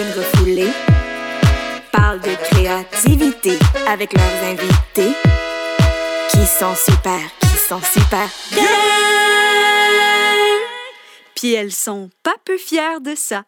queens refoulées parlent de créativité avec leurs invités qui sont super, qui sont super bien. Puis elles sont pas peu fières de ça.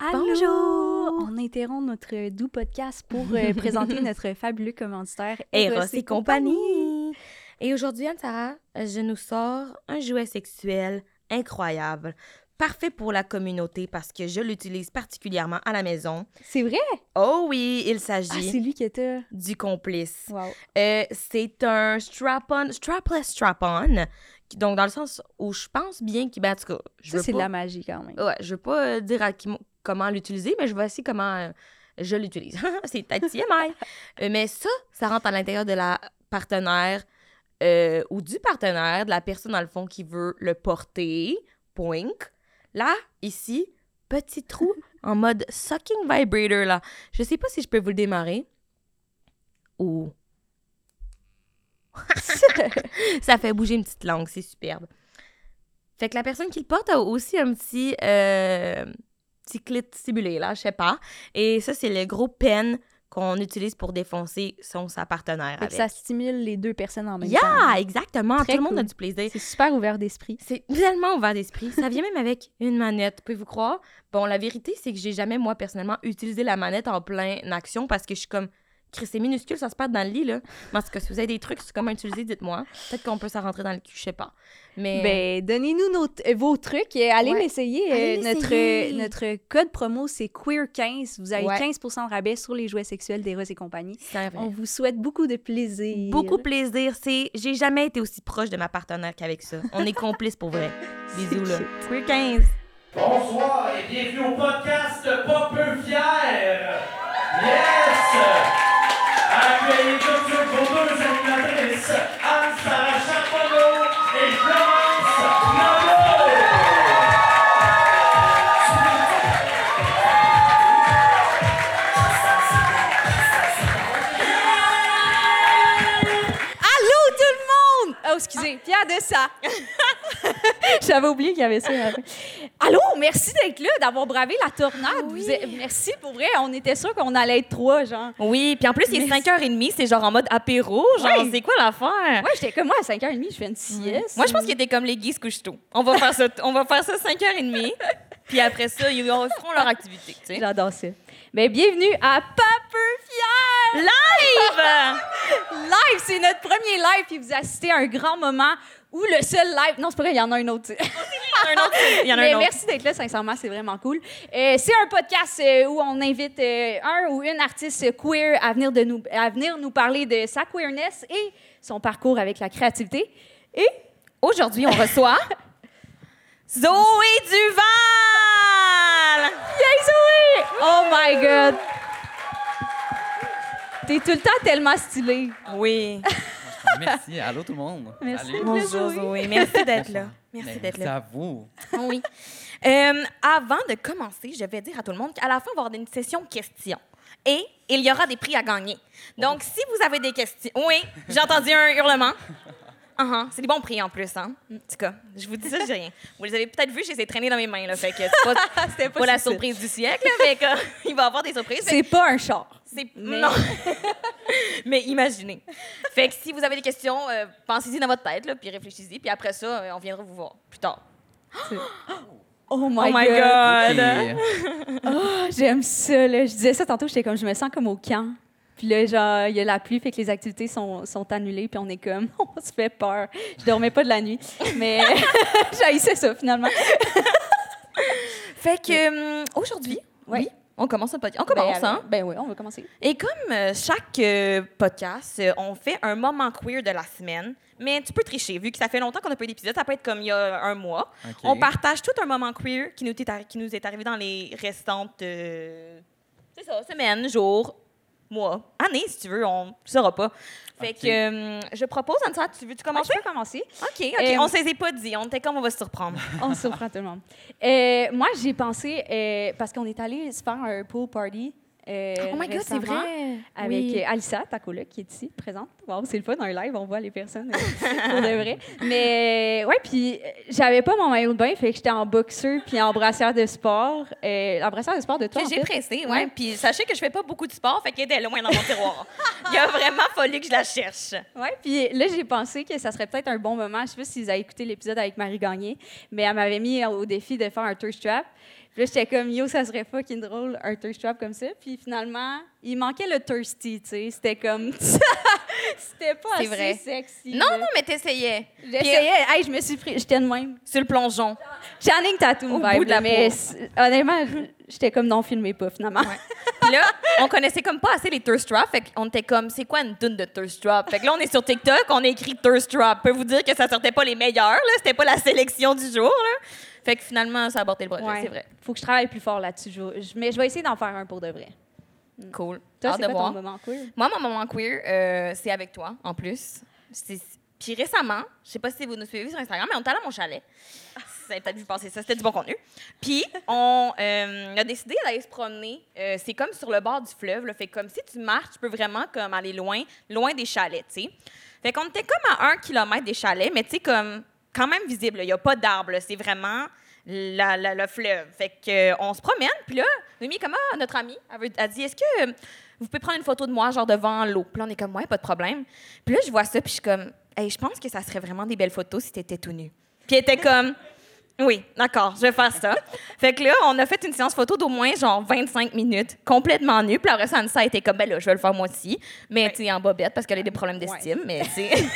Allô! Bonjour! On interrompt notre doux podcast pour euh, présenter notre fabuleux commanditaire Eros et compagnie. Et aujourd'hui, Anne-Sarah, je nous sors un jouet sexuel incroyable, parfait pour la communauté parce que je l'utilise particulièrement à la maison. C'est vrai? Oh oui, il Ah, s'agit c'est lui que t'as. du complice. Wow. Euh, c'est un strap-on, strapless strap-on, qui- donc dans le sens où je pense bien qu'il, ben, en tout cas, je Ça, c'est de la magie quand même. Ouais, je veux pas euh, dire à qui comment l'utiliser, mais je vais essayer comment euh, je l'utilise. c'est peut-être TMI. Euh, mais ça, ça rentre à l'intérieur de la partenaire ou du partenaire, de la personne dans le fond qui veut le porter. Point. Là, ici, petit trou en mode sucking vibrator là. Je sais pas si je peux vous le démarrer. Ou ça fait bouger une petite langue, c'est superbe. Fait que la personne qui le porte a aussi un petit, euh, petit clit stimulé, là, je sais pas. Et ça, c'est le gros pen qu'on utilise pour défoncer son sa partenaire avec. ça stimule les deux personnes en même temps. Yeah, exactement. Très Tout le monde a du plaisir. C'est super ouvert d'esprit. C'est tellement ouvert d'esprit. Ça vient même avec une manette, pouvez-vous croire? Bon, la vérité, c'est que j'ai jamais, moi, personnellement, utilisé la manette en plein action parce que je suis comme, c'est minuscule, ça se perd dans le lit, là. Mais en tout cas, si vous avez des trucs sur comment utiliser, dites-moi. Peut-être qu'on peut s'en rentrer dans le cul, je sais pas. Mais. Ben, donnez-nous nos t- vos trucs et allez Ouais. l'essayer. Allez Euh, notre, l'essayer. notre code promo, c'est Queer15. Vous avez Ouais. 15 de rabais sur les jouets sexuels d'Eros et compagnie. c'est vrai. On vous souhaite beaucoup de plaisir. Beaucoup de plaisir. C'est, j'ai jamais été aussi proche de ma partenaire qu'avec ça. On est complices pour vrai. Bisous là. Queer 15. Bonsoir et bienvenue au podcast Pas peu fier. Yes! Accueillez tout de vos deux animatrices, Anne-Sarah Charbonneau et Florence Nadeau. Allô tout le monde! Oh, excusez, fière de ça. J'avais oublié qu'il y avait ça. Allô, merci d'être là, d'avoir bravé la tornade. Vous êtes- Merci pour vrai. On était sûr qu'on allait être trois, genre. Oui, puis en plus, il est Merci. 5h30, c'est genre en mode apéro. Genre, Ouais. c'est quoi l'affaire? Moi, j'étais comme moi à 5h30, je fais une sieste. Moi, je pense qu'il était comme les couchent tôt. On va faire ça, on va faire ça 5h30. Puis après ça, ils feront leur activité, tu sais. J'adore ça. Mais bienvenue à Pas peu fier! Live! Live, c'est notre premier live, puis vous assistez à un grand moment où le seul live. Non, c'est pas vrai, il y en a un autre. Il y en a un autre. Il y en a Mais un autre. merci d'être là, sincèrement, c'est vraiment cool. Euh, c'est un podcast euh, où on invite euh, un ou une artiste queer à venir, de nous, à venir nous parler de sa queerness et son parcours avec la créativité. Et Aujourd'hui, on reçoit Zoé Duval! Yay, Zoé! Oh my God! T'es tout le temps tellement stylée. Oui. Merci. Allô tout le monde. Merci. Bonjour Zoé, merci d'être là. Merci Ben, d'être Merci là. à vous. Oui. Euh, avant de commencer, je vais dire à tout le monde qu'à la fin, on va avoir une session questions. Et il y aura des prix à gagner. Donc, si vous avez des questions... Oui, j'ai entendu un hurlement. Uh-huh. C'est des bons prix en plus, hein? En tout cas, je vous dis ça, j'ai rien. Vous les avez peut-être vus, je les ai traînés dans mes mains, là. Fait que c'est pas, C'était pas la surprise du siècle, là, mais que, il va y avoir des surprises. Fait C'est pas un char. C'est Mais- non. Mais imaginez. Fait que si vous avez des questions, euh, pensez-y dans votre tête là, puis réfléchissez, puis après ça, euh, on viendra vous voir plus tard. Oh my, God! Et, Ah, J'aime ça, là. Je disais ça tantôt, j'étais comme, je me sens comme au camp. Puis là, genre, il y a la pluie, fait que les activités sont, sont annulées, puis on est comme, on se fait peur. Je dormais pas de la nuit, mais j'haïssais ça, finalement. Fait que euh, aujourd'hui, Ouais. oui, on commence un podcast. On commence, ben, hein? Ben oui, on va commencer. Et comme euh, chaque euh, podcast, euh, on fait un moment queer de la semaine. Mais tu peux tricher, vu que ça fait longtemps qu'on n'a pas eu d'épisode, ça peut être comme il y a un mois. On partage tout un moment queer qui nous est, qui nous est arrivé dans les restantes. euh, c'est ça, semaines, jours, mois, années, si tu veux, on ne saura pas. Fait que euh, je propose, Anne-Sarah, tu veux-tu commencer? je peux commencer. OK, OK. Euh, on ne s'est pas dit. On était comme on va se surprendre. On surprend tout le monde. Euh, moi, j'ai pensé, euh, parce qu'on est allé se faire un pool party euh, Oh my God, c'est vrai? Avec Oui. euh, Alissa, ta coloc, qui est ici, présente. Wow, c'est le fun, un live, on voit les personnes euh, pour de vrai. Mais ouais, puis euh, j'avais pas mon maillot de bain, fait que j'étais en boxeur puis en brassière de sport. Euh, en brassière de sport de toi, j'ai pressé, ouais. Ouais. Puis sachez que je fais pas beaucoup de sport, fait qu'elle était loin dans mon tiroir. Il a vraiment fallu que je la cherche. Ouais, puis là, j'ai pensé que ça serait peut-être un bon moment. Je sais pas si vous avez écouté l'épisode avec Marie Gagné, mais elle m'avait mis au défi de faire un thirst trap. Puis là, j'étais comme, yo, ça serait fucking drôle, un thirst trap comme ça. Puis finalement, il manquait le thirsty, tu sais. C'était comme. C'était pas assez vrai. sexy. Non, là. non, mais t'essayais. J'essayais. Hey, je me suis pris. J'étais de même. Sur le plongeon. Channing Tatum Au vibe, bout de la mais honnêtement, j'étais comme non, filmez pas finalement. Puis là, on connaissait comme pas assez les thirst traps, fait qu'on était comme, c'est quoi une tune de thirst trap? Fait que là, on est sur TikTok, on a écrit thirst trap. Je peux vous dire que ça sortait pas les meilleurs, là. C'était pas la sélection du jour, là. Fait que finalement, ça a aborté le projet, Ouais. c'est vrai. Faut que je travaille plus fort là-dessus. Mais je vais essayer d'en faire un pour de vrai. Cool. Toi, c'est quoi voir. ton moment queer? Moi, mon moment queer, euh, c'est avec toi, en plus. C'est- Puis récemment, je sais pas si vous nous suivez sur Instagram, mais on est allé à mon chalet. Vous avez peut-être vu passer ça, c'était du bon contenu. Puis, on euh, a décidé d'aller se promener. Euh, c'est comme sur le bord du fleuve. Là, fait que comme si tu marches, tu peux vraiment comme aller loin, loin des chalets, tu sais. Fait qu'on était comme à un kilomètre des chalets, mais tu sais, comme quand même visible. Il n'y a pas d'arbres, là, c'est vraiment la- la- le fleuve. Fait que, euh, on se promène, puis là, Noémie, comment notre amie, elle, veut- elle dit, est-ce que euh, vous pouvez prendre une photo de moi, genre devant l'eau? Puis là, on est comme, ouais, pas de problème. Puis là, je vois ça, puis je suis comme, hey, je pense que ça serait vraiment des belles photos si t'étais tout nu. Puis elle était comme, oui, d'accord, je vais faire ça. fait que là, on a fait une séance photo d'au moins genre 25 minutes, complètement nue. Puis après ça, Anissa était comme, ben là, je vais le faire moi aussi. Mais tu sais, en bobette parce qu'elle a des problèmes d'estime, mais tu sais.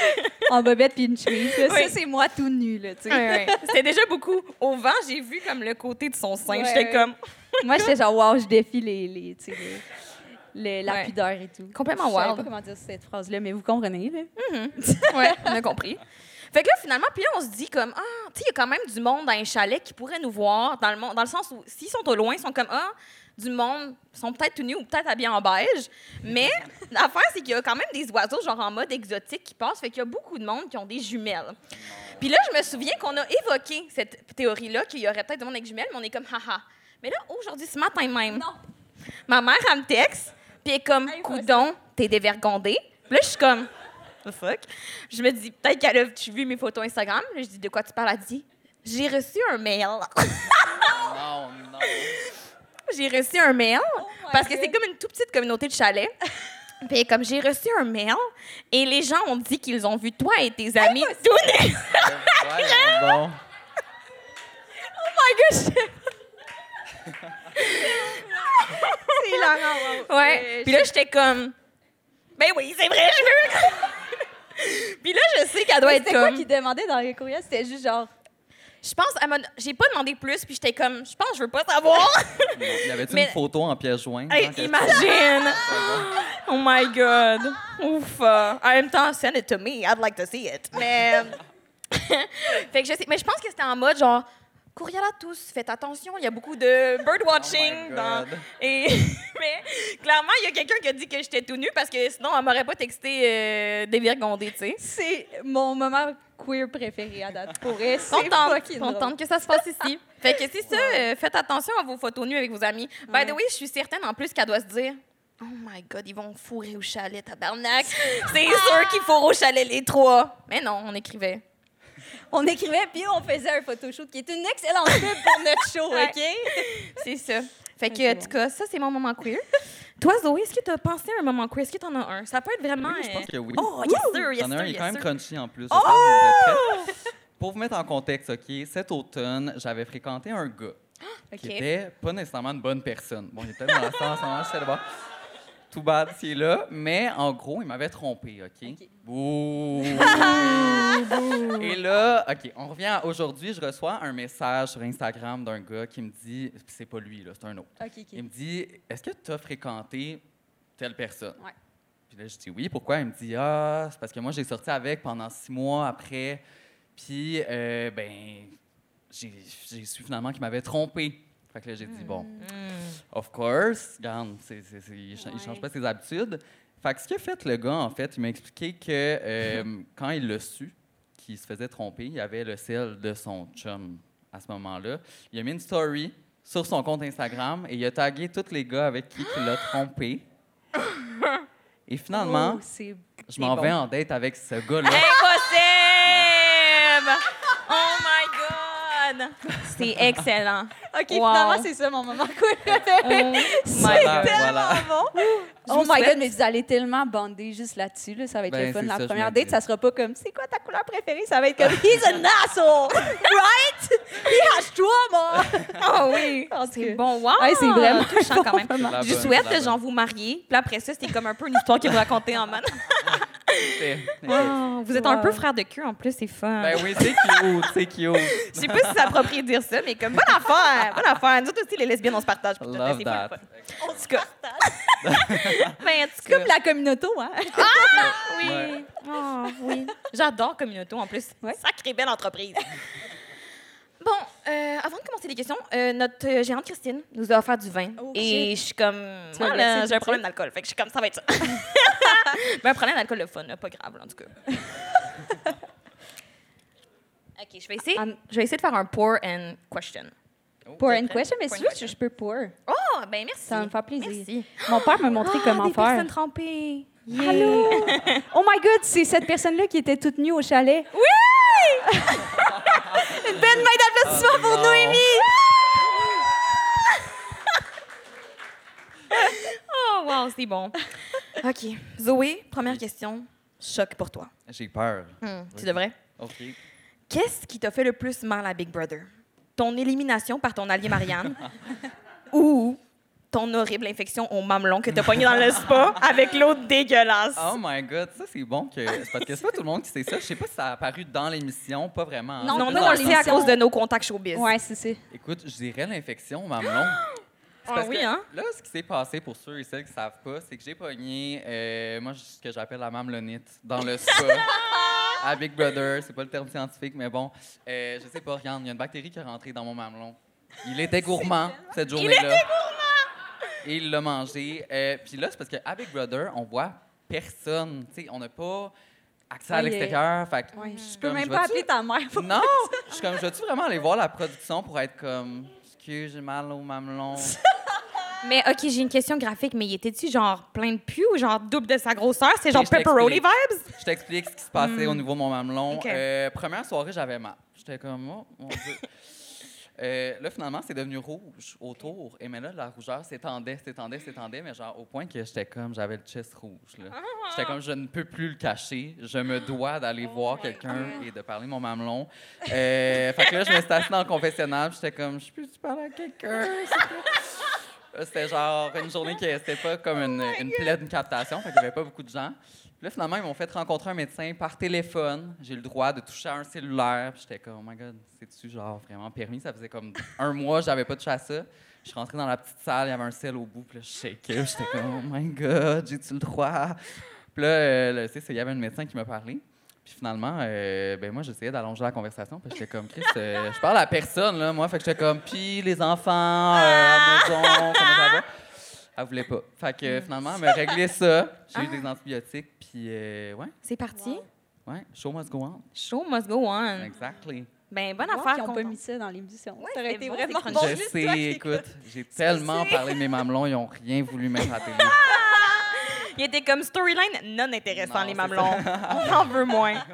en bobette puis une chemise. là. Oui. Ça, c'est moi tout nu, là, tu sais. C'était déjà beaucoup. Au vent, j'ai vu comme le côté de son sein. J'étais comme Moi, j'étais genre, wow, je défie les, les, tu sais, les- les- la pudeur et tout. Complètement Je savais wild. pas comment dire cette phrase-là, mais vous comprenez, là. Ouais, on a compris. Fait que là, finalement, puis là, on se dit comme, ah, tu sais, il y a quand même du monde dans les chalets qui pourrait nous voir, dans le, monde, dans le sens où, s'ils sont au loin, ils sont comme, ah, du monde, ils sont peut-être tout nus ou peut-être habillés en beige. Mais l'affaire, c'est qu'il y a quand même des oiseaux, genre en mode exotique, qui passent. Fait qu'il y a beaucoup de monde qui ont des jumelles. Puis là, je me souviens qu'on a évoqué cette théorie-là, qu'il y aurait peut-être du monde avec jumelles, mais on est comme, haha. Mais là, aujourd'hui, ce matin même, ma mère, elle me texte, puis elle est comme, coudon, t'es dévergondée. Puis là, je suis comme, the fuck? Je me dis, peut-être qu'elle a vu mes photos Instagram. Là, je dis, de quoi tu parles? Elle dit, j'ai reçu un mail. Non, non. J'ai reçu un mail parce que c'est comme une toute petite communauté de chalets. Puis comme j'ai reçu un mail et les gens ont dit qu'ils ont vu toi et tes amis tout nus. Voyons donc. C'est hilarant, Ouais. Puis là j'étais comme ben oui, c'est vrai, je veux. Puis là je sais qu'elle doit être C'était quoi comme qui demandait dans les courriels? C'était juste genre, je pense j'ai pas demandé plus puis j'étais comme je pense je veux pas savoir. Non. Y avait-tu Mais- une photo en pièce jointe? Hey, imagine. Oh my god. Ouf. euh, En même temps, send it to me. I'd like to see it. Mais. fait que je sais. Mais je pense que c'était en mode genre. Courriel à tous, faites attention, il y a beaucoup de birdwatching. Oh dans... Et... Mais clairement, il y a quelqu'un qui a dit que j'étais tout nu parce que sinon, elle m'aurait pas texté euh, dévergondée, tu sais. c'est mon moment queer préféré à date. Pour c'est Contente, contente que ça se passe ici. fait que c'est ça, euh, faites attention à vos photos nues avec vos amis. By the way, je suis certaine en plus qu'elle doit se dire Oh my God, ils vont fourrer au chalet, tabarnak. c'est sûr qu'ils fourrent au chalet les trois. Mais non, on écrivait. On écrivait, puis on faisait un photoshoot qui est une excellente pub pour notre show, Ouais. OK? C'est ça. Fait que, en tout cas, ça, c'est mon moment queer. Toi, Zoé, est-ce que tu as pensé à un moment queer? Est-ce que tu en as un? Ça peut être vraiment. Oui, je pense euh, que oui. Oh, yes, sir, yes, J'en ai un, sir, il est quand même sir. crunchy en plus. Oh! Pour vous mettre en contexte, OK, cet automne, j'avais fréquenté un gars OK. qui était pas nécessairement une bonne personne. Bon, il était dans la salle en ce moment, je sais. Tout bad s'il est là, mais en gros, il m'avait trompé, OK? Bouh! Et là, OK, on revient à aujourd'hui, je reçois un message sur Instagram d'un gars qui me dit, c'est pas lui, là, c'est un autre. OK, OK. Il me dit Est-ce que tu as fréquenté telle personne? Ouais. Puis là, je dis oui. Pourquoi? Il me dit Ah, c'est parce que moi, j'ai sorti avec pendant six mois après. Puis, euh, ben, j'ai su finalement qu'il m'avait trompé. Fait que là, j'ai dit Bon, of course, regarde, c'est- c'est- c'est- il, cha- il Ouais. change pas ses habitudes. Fait que ce qu'a fait le gars, en fait, il m'a expliqué que euh, quand il l'a su, qu'il se faisait tromper, il y avait le sel de son chum à ce moment-là. Il a mis une story sur son compte Instagram et il a tagué tous les gars avec qui il l'a trompé. Et finalement, Oh, je m'en bon. vais en date avec ce gars-là. Impossible! Oh my God! C'est excellent. OK, Wow. finalement, c'est ça mon moment cool. My Voilà, God. voilà. oh vous my souhaite- God, mais vous allez tellement bander juste là-dessus. Là. Ça va être Ben, le fun. c'est La ça, je première me date, dis. ça sera pas comme c'est quoi ta couleur préférée? Ça va être comme He's an asshole! right? He has trauma! Ah oui! En tout C'est bon. Wow! Ouais, c'est vraiment touchant quand même. C'est la Je bonne, c'est souhaite la bonne. genre vous marier. Puis après ça, c'était comme un peu une histoire que vous racontez en man. C'est-. Vous êtes un peu frère de cul en plus, c'est fun. Ben oui, c'est cute, c'est cute. Je sais pas si c'est approprié de dire ça, mais comme bonne affaire, bonne affaire. Nous autres aussi, les lesbiennes, on se partage. puis tout, Love c'est that. fun. Tout cas. ben, en tout cas. Comme la communauté, hein? Oui. Ouais. Oh, oui. J'adore Communauto en plus. Ouais. Sacrée belle entreprise. Bon, euh, avant de commencer les questions, euh, notre euh, gérante Christine nous a offert du vin. Oh, et je suis comme. Voilà, blesser j'ai un problème d'alcool. Fait que je suis comme, ça va être ça. Mais un problème d'alcool, le fun, là, pas grave, là, en tout cas. OK, je vais essayer. Um, je vais essayer de faire un pour and question. Pour T'es une prête? question, mais Pour si veux, je peux pour. Oh, ben merci. Ça va me faire plaisir. Merci. Mon père m'a montré Ah, comment des faire. personnes trempées. Yeah. Allô? oh my God, c'est cette personne-là qui était toute nue au chalet. Oui! Une belle main d'applaudissement pour non. Noémie! Oh, wow, c'est bon. OK. Zoé, première question. Choc pour toi. J'ai peur. Hmm, tu devrais. OK. Qu'est-ce qui t'a fait le plus mal à Big Brother? Ton élimination par ton allié Marianne ou ton horrible infection au mamelon que t'as pogné dans le spa avec l'eau dégueulasse? Oh my God, ça c'est bon que. c'est Parce que c'est pas tout le monde qui sait ça. Je sais pas si ça a apparu dans l'émission, pas vraiment. hein. Non, non, dans on le le sait à cause de nos contacts showbiz. Ouais, c'est ça. Écoute, je dirais l'infection au mamelon. C'est Ah parce oui, que hein? Là, ce qui s'est passé pour ceux et celles qui savent pas, c'est que j'ai pogné, euh, moi, ce que j'appelle la mamelonite dans le spa. à Big Brother, c'est pas le terme scientifique, mais bon, euh, je sais pas, regarde, il y a une bactérie qui est rentrée dans mon mamelon. Il était gourmand cette journée-là. Et il l'a mangé. Euh, Puis là, c'est parce qu'à Big Brother, on voit personne. Tu sais, on n'a pas accès à l'extérieur. Fait que Ouais. je peux comme, même je pas appeler ta mère. pour- non! Je suis comme, je vais-tu vraiment aller voir la production pour être comme, excuse, j'ai mal au mamelon? Mais OK, j'ai une question graphique, mais il était-tu genre plein de pu ou genre double de sa grosseur? C'est genre pepperoni vibes? Je t'explique ce qui se passait au niveau de mon mamelon. Euh, première soirée, j'avais mal. J'étais comme, oh mon Dieu. Euh, là, finalement, c'est devenu rouge autour. Et mais là, la rougeur s'étendait, s'étendait, s'étendait, mais genre au point que j'étais comme, j'avais le chest rouge. là. J'étais comme, je ne peux plus le cacher. Je me dois d'aller voir quelqu'un et de parler mon mamelon. Euh, fait que là, je me suis assise dans le confessionnal, j'étais comme, je peux-tu parler à quelqu'un? C'était genre une journée qui c'était pas comme une, une pleine captation, fait qu'il y avait pas beaucoup de gens. Là, finalement, ils m'ont fait rencontrer un médecin par téléphone. J'ai le droit de toucher à un cellulaire. J'étais comme, oh my God, c'est-tu genre vraiment permis? Ça faisait comme un mois, j'avais pas touché à ça. Je suis rentrée dans la petite salle, il y avait un sel au bout. Puis là, je shakeais. J'étais comme, oh my God, j'ai-tu le droit? Puis là, euh, il y avait un médecin qui m'a parlé. Puis finalement, euh, ben moi, j'essayais d'allonger la conversation. Puis j'étais comme, Chris, euh, je parle à personne, là, moi. Fait que j'étais comme, puis les enfants, euh, à la maison, comment ça va? Elle voulait pas. Fait que euh, finalement, elle m'a réglé ça. J'ai eu des antibiotiques, puis euh, ouais, C'est parti? ouais, show must go on. Show must go on. Exactly. Ben, bonne Wow, affaire. Ils n'ont pas mis ça dans l'émission. Ouais, ça aurait été bon, vraiment bon. Je sais, toi écoute, j'ai tellement parlé de mes mamelons, ils ont rien voulu mettre à la télé. Il était comme storyline non intéressant, Non, les mamelons. On en veut moins.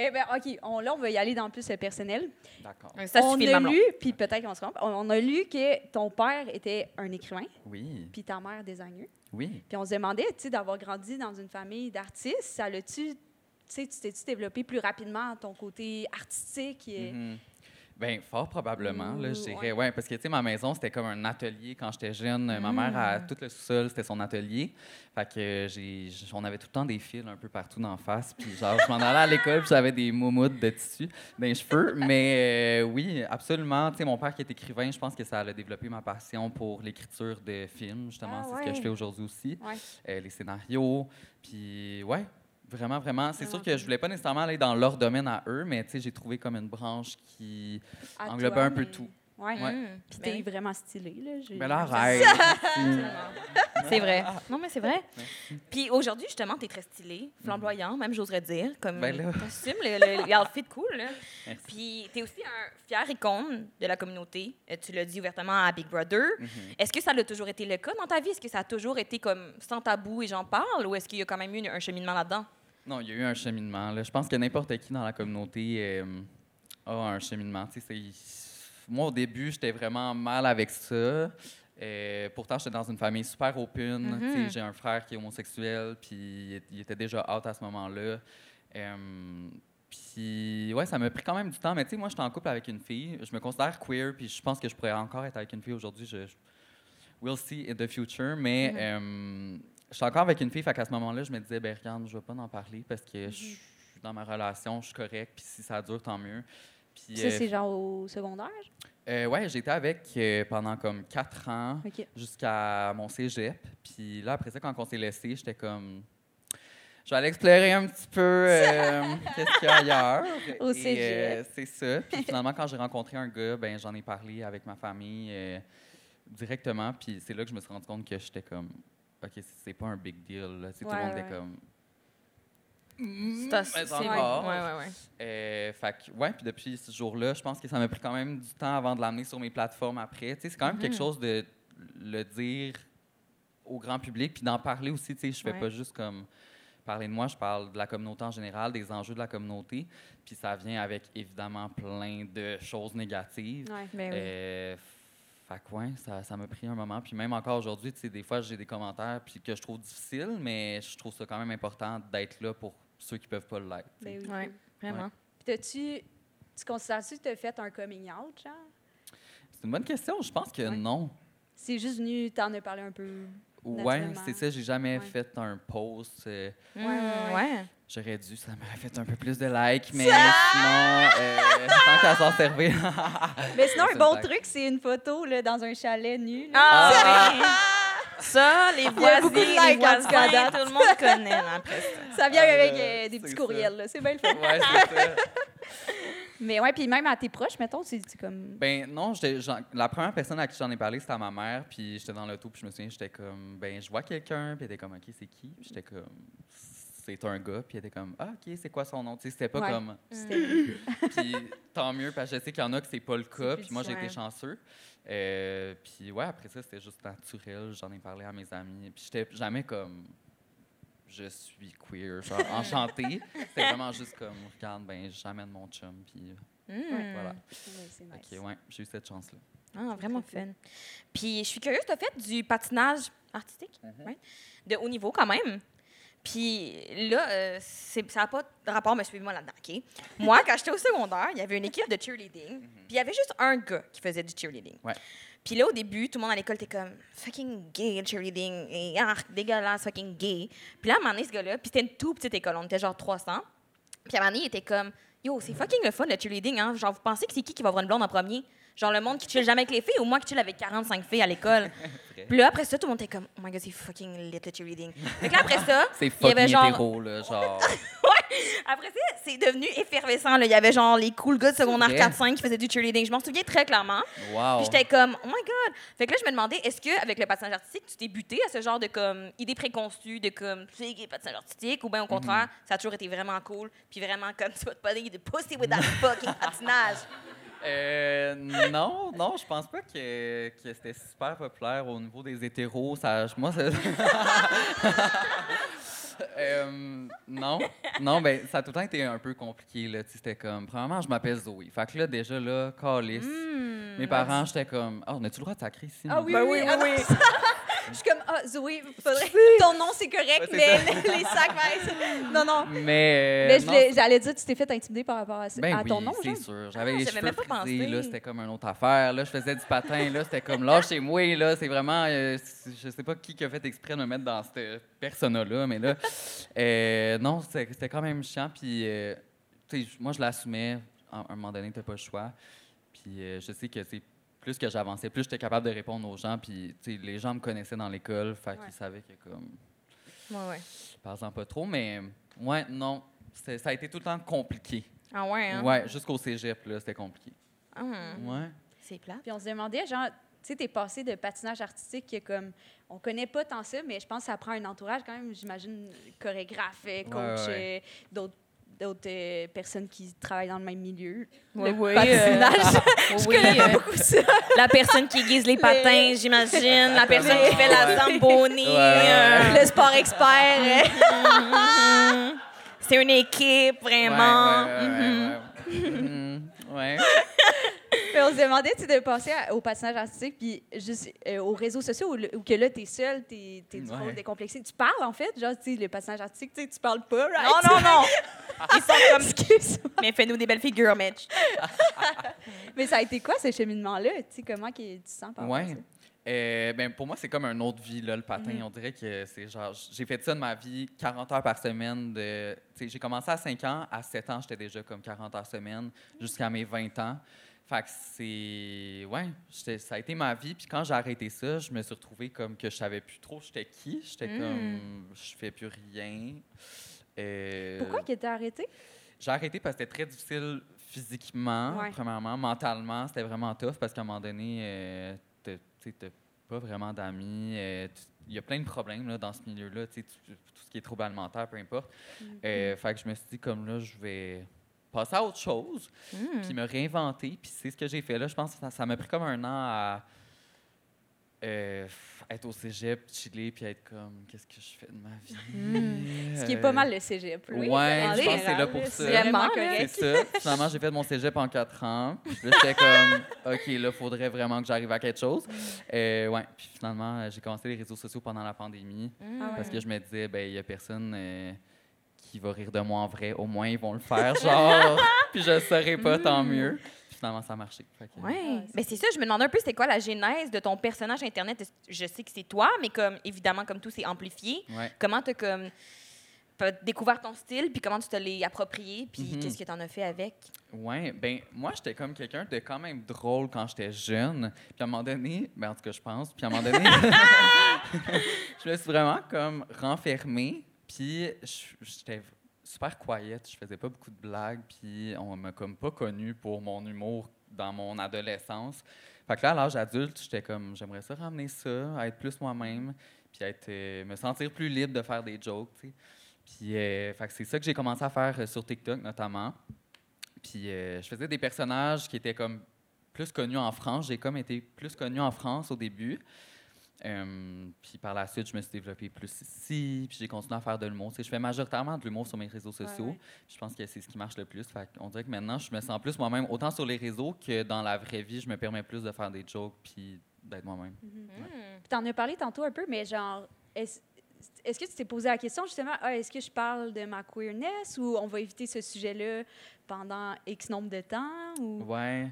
Eh bien, OK, on, là, on va y aller dans plus le personnel. D'accord. Ça on suffit, a lu, puis peut-être qu'on se trompe, on, on a lu que ton père était un écrivain, Oui, puis ta mère designer. oui. Puis on se demandait, tu sais, d'avoir grandi dans une famille d'artistes, ça l'a-tu, tu sais, tu t'es-tu développé plus rapidement ton côté artistique? Et... Mhm. Ben, fort probablement, là, je dirais. Ouais, parce que, tu sais, ma maison, c'était comme un atelier quand j'étais jeune. Ma mère, a tout le sous-sol, c'était son atelier. Fait que j'ai, on avait tout le temps des fils un peu partout d'en face. Puis, genre, je m'en allais à l'école, puis j'avais des moumoutes de tissu dans les cheveux. Mais euh, oui, absolument. Tu sais, mon père qui est écrivain, je pense que ça a développé ma passion pour l'écriture de films, justement. Ah, c'est ce que je fais aujourd'hui aussi. Ouais. Euh, les scénarios. Puis, ouais, vraiment, vraiment. C'est sûr Vraiment. que je voulais pas nécessairement aller dans leur domaine à eux, mais tu sais, j'ai trouvé comme une branche qui À englobait toi, un peu mais- tout. Ouais. Ouais. Mm. Puis Ben t'es oui. vraiment stylé, là. j'ai- Mais là, arrête. C'est vrai. Non, mais c'est vrai. Puis aujourd'hui, justement, t'es très stylé, flamboyant, même j'oserais dire. Comme Ben là. t'assumes le, le, les outfits cool. Là. Merci. Puis t'es aussi un fier icône de la communauté. Euh, Tu l'as dit ouvertement à Big Brother. Mhm. Est-ce que ça a toujours été le cas dans ta vie? Est-ce que ça a toujours été comme sans tabou et j'en parle? Ou est-ce qu'il y a quand même eu un cheminement là-dedans? Non, il y a eu un cheminement. Là. Je pense que n'importe qui dans la communauté euh, a un cheminement. Moi, au début, j'étais vraiment mal avec ça. Euh, pourtant, j'étais dans une famille super open. Sais, J'ai un frère qui est homosexuel, puis il était déjà out à ce moment-là. Euh, puis, ouais, ça m'a pris quand même du temps. Mais tu sais, moi, j'étais en couple avec une fille. Je me considère queer, puis je pense que je pourrais encore être avec une fille aujourd'hui. Je, je- We'll see in the future. Mais euh, j'étais encore avec une fille, fait qu'à ce moment-là, je me disais, ben regarde, je vais pas en parler parce que je suis dans ma relation, je suis correct, puis si ça dure, tant mieux. Puis, Ça, euh, c'est genre au secondaire? euh, ouais, j'étais avec euh, pendant comme quatre ans jusqu'à mon cégep. Puis là, après ça, quand on s'est laissé, j'étais comme. Je vais aller explorer un petit peu euh, qu'est-ce qu'il y a ailleurs. Au cégep. c'est ça. Puis finalement, quand j'ai rencontré un gars, ben j'en ai parlé avec ma famille directement. Puis c'est là que je me suis rendu compte que j'étais comme. OK, c'est- pas un big deal. Là. Tout Ouais, le monde ouais. était comme. Mais c'est- encore. Ouais, ouais, ouais. Euh, fait que, ouais, puis depuis ce jour-là, je pense que ça m'a pris quand même du temps avant de l'amener sur mes plateformes après. Tu sais, c'est quand même quelque Mhm. chose de le dire au grand public, puis d'en parler aussi. Tu sais, je fais Ouais. pas juste comme parler de moi, je parle de la communauté en général, des enjeux de la communauté, puis ça vient avec évidemment plein de choses négatives. Ouais. Ben oui. Euh, fait que ouais, ça ça m'a pris un moment. Puis même encore aujourd'hui, tu sais, des fois, j'ai des commentaires puis que je trouve difficiles, mais je trouve ça quand même important d'être là pour ceux qui peuvent pas l'être. tu. Ben oui. Ouais, vraiment. Puis t'as-tu... Tu considères-tu que t'as fait un coming out, genre? C'est une bonne question. Je pense que Ouais. non. C'est juste venu, t'en as parlé un peu. Ouais, c'est ça. J'ai jamais Ouais. fait un post. euh, Mm, ouais, ouais. J'aurais dû, ça m'aurait fait un peu plus de likes, mais sinon, euh, tant qu'à s'en servir. Mais sinon, un bon truc, c'est une photo là, dans un chalet nu. là. Ah, oui. Ça, les voisins, beaucoup de les likes en tout cas voisins, le monde connaît là, après ça. Ça vient Ah, avec euh, des petits ça. courriels, là. C'est bien le fun. ouais, c'est ça. Mais ouais, puis même à tes proches, mettons, c'est c'est comme. Ben non, la première personne à qui j'en ai parlé, c'était à ma mère, puis j'étais dans l'auto, puis je me souviens, j'étais comme, ben je vois quelqu'un, puis elle était comme, ok, c'est qui? Puis j'étais comme, c'est un gars, puis elle était comme, ah ok, c'est quoi son nom? Tu sais, c'était pas Ouais. comme, C'était- puis tant mieux, parce que je sais qu'il y en a que c'est pas le cas, puis moi j'ai été chanceux. Euh, puis ouais, après ça, c'était juste naturel, j'en ai parlé à mes amis, puis j'étais jamais comme, je suis queer, genre enchanté. C'était vraiment juste comme, regarde, ben j'amène mon chum, puis Mm. voilà. Nice. Ok, ouais, j'ai eu cette chance-là. Ah, vraiment fun. Puis je suis curieuse, tu as fait du patinage artistique? Ouais, de haut niveau quand même. Puis là, euh, ça n'a pas de rapport, mais suivez-moi là-dedans, OK? Moi, quand j'étais au secondaire, il y avait une équipe de cheerleading, puis il y avait juste un gars qui faisait du cheerleading. Ouais. Puis là, au début, tout le monde à l'école était comme fucking gay, le cheerleading, et ah, dégueulasse, fucking gay. Puis là, à un moment donné, ce gars-là, puis c'était une toute petite école, on était genre 300. Puis à un moment donné, il était comme Yo, c'est fucking le fun, le cheerleading, hein? Genre, vous pensez que c'est qui qui va avoir une blonde en premier? Genre, le monde qui chill jamais avec les filles ou moi qui chill avec 45 filles à l'école? Puis là, après ça, tout le monde était comme Oh my god, c'est fucking lit, le cheerleading. Fait que là, après ça, C'est il y avait genre. hétéro, là, genre. Après ça, c'est devenu effervescent, là. Il y avait genre les cool gars de secondaire vrai? 4-5 qui faisaient du cheerleading. Je m'en souviens très clairement. Wow. Puis j'étais comme, oh my God! Fait que là, je me demandais, est-ce qu'avec le patinage artistique, tu t'es buté à ce genre de comme idée préconçue de comme, tu sais, patinage artistique, ou bien au contraire, ça a toujours été vraiment cool, puis vraiment comme, tu vas te parler de pussy with that fucking patinage? Euh, non, non, je pense pas que, que c'était super populaire au niveau des hétéros. Ça, moi, ça... Euh, non, non, ben ça a tout le temps été un peu compliqué là. C'était comme, premièrement, je m'appelle Zoé. Fait que là, déjà là, calice. Mes parents, j'étais comme, ah, on a-tu le droit de sacrer ici? Ah oui, Ben oui, oui, ah oui, non, Je suis comme, ah, Zoé, faudrait... ton nom c'est correct, mais les sacs, non, non. Mais, euh, mais j'allais dire, tu t'es fait intimider par rapport à, Ben à ton oui, nom, c'est sûr. J'avais Ah, les cheveux même pas frisés, pensé. là, c'était comme une autre affaire. Là, je faisais du patin, là, c'était comme là chez moi, là, c'est vraiment, euh, je sais pas qui qui a fait exprès de me mettre dans cette persona-là, mais là, euh, non, c'était c'était quand même chiant. Puis, euh, tu sais, moi, je l'assumais. À un moment donné, t'as pas le choix. Puis, euh, je sais que c'est plus que j'avançais, plus j'étais capable de répondre aux gens. Puis, tu sais, les gens me connaissaient dans l'école, fait qu'ils savaient que comme Ouais, ouais. Parle-en pas trop, mais ouais, non. Ça a été tout le temps compliqué. Ah ouais, hein? Ouais, jusqu'au cégep, là, c'était compliqué. Ah, hum. Ouais. C'est plat. Puis on se demandait, genre, tu sais, t'es passé de patinage artistique que comme, on connaît pas tant ça, mais je pense que ça prend un entourage quand même, j'imagine, chorégraphe, coach, ouais. euh, d'autres d'autres euh, personnes qui travaillent dans le même milieu. Oui, le oui, patinage. euh, oui, euh, La personne qui aiguise les patins, j'imagine. La personne qui fait la zamboni. Ouais, ouais, le sport expert. Mhm. C'est une équipe, vraiment. Ouais, ouais, ouais, Mhm. ouais, on se demandait, tu sais, de passer à- au patinage artistique, puis juste euh, aux réseaux sociaux, où, le- où que là, t'es seul, t'es es du Ouais. coup décomplexé. Tu parles, en fait, genre, tu sais, le patinage artistique, tu sais, tu parles pas, right? Non, non, non. Ils sont comme. Excuse. Mais fais-nous des belles figures, Mitch. Mais ça a été quoi, ce cheminement-là? Tu sais, comment que tu te sens par rapport à Ouais. ça? Euh, ben, pour moi, c'est comme une autre vie, là, le patin. Mhm. On dirait que c'est genre. J'ai fait ça de ma vie, 40 heures par semaine. De, tu sais, j'ai commencé à 5 ans. À 7 ans, j'étais déjà comme 40 heures semaine, jusqu'à mes 20 ans. Fait que c'est. Ouais, ça a été ma vie. Puis quand j'ai arrêté ça, je me suis retrouvé comme que je savais plus trop j'étais qui. J'étais Mm. comme. Je fais plus rien. Euh, Pourquoi que t'as arrêté? j'ai arrêté parce que c'était très difficile physiquement, Ouais. premièrement. Mentalement, c'était vraiment tough parce qu'à un moment donné, euh, t'as- tu t'as pas vraiment d'amis. euh, Il y a plein de problèmes là, dans ce milieu-là, tout ce qui est trouble alimentaire, peu importe. Euh, fait que je me suis dit, comme là, je vais passer à autre chose, Mm. puis me réinventer. Puis c'est ce que j'ai fait là. Je pense que ça- m'a pris comme un an à euh, être au cégep, chiller, puis être comme, qu'est-ce que je fais de ma vie? Ce qui est Euh, pas mal le cégep. Ouais, en je pense que c'est là pour ça. C'est vraiment correct. C'est ça. Finalement, j'ai fait mon cégep en quatre ans. Puis là, j'étais comme, OK, là, faudrait vraiment que j'arrive à quelque chose. Euh, ouais. Puis finalement, euh, j'ai commencé les réseaux sociaux pendant la pandémie Ah ouais. parce que je me disais, ben il y a personne euh, qui va rire de moi en vrai. Au moins, ils vont le faire, genre. puis je le saurais pas, tant mieux. Puis finalement, ça a marché. Que- Ouais. Ben c'est ça, je me demandais un peu c'était quoi la genèse de ton personnage internet? Je sais que c'est toi, mais comme évidemment comme tout c'est amplifié. Ouais. Comment tu as comme découvert ton style puis comment tu te l'es approprié puis Mhm. qu'est-ce que tu en as fait avec? Ouais, ben moi j'étais comme quelqu'un de quand même drôle quand j'étais jeune. Puis à un moment donné, ben en tout cas je pense, puis à un moment donné, je me suis vraiment comme renfermée. Puis j'étais super quiet, je faisais pas beaucoup de blagues, puis on m'a comme pas connu pour mon humour dans mon adolescence. Fait que là, à l'âge adulte, j'étais comme j'aimerais ça ramener ça, être plus moi-même, puis être euh, me sentir plus libre de faire des jokes, tu sais. Puis euh, fait que c'est ça que j'ai commencé à faire euh, sur TikTok notamment. Puis euh, je faisais des personnages qui étaient comme plus connus en France. J'ai comme été plus connu en France au début. Euh, puis par la suite, je me suis développé plus ici. Puis j'ai continué à faire de l'humour. Tu sais, je fais majoritairement de l'humour sur mes réseaux sociaux. ouais. Je pense que c'est ce qui marche le plus. Fait on dirait que maintenant, je me sens plus moi-même, autant sur les réseaux que dans la vraie vie. Je me permets plus de faire des jokes puis d'être moi-même. Puis T'en as parlé tantôt un peu, mais genre, est-ce est-ce que tu t'es posé la question justement, ah, est-ce que je parle de ma queerness ou on va éviter ce sujet-là pendant X nombre de temps? Ou... Ouais,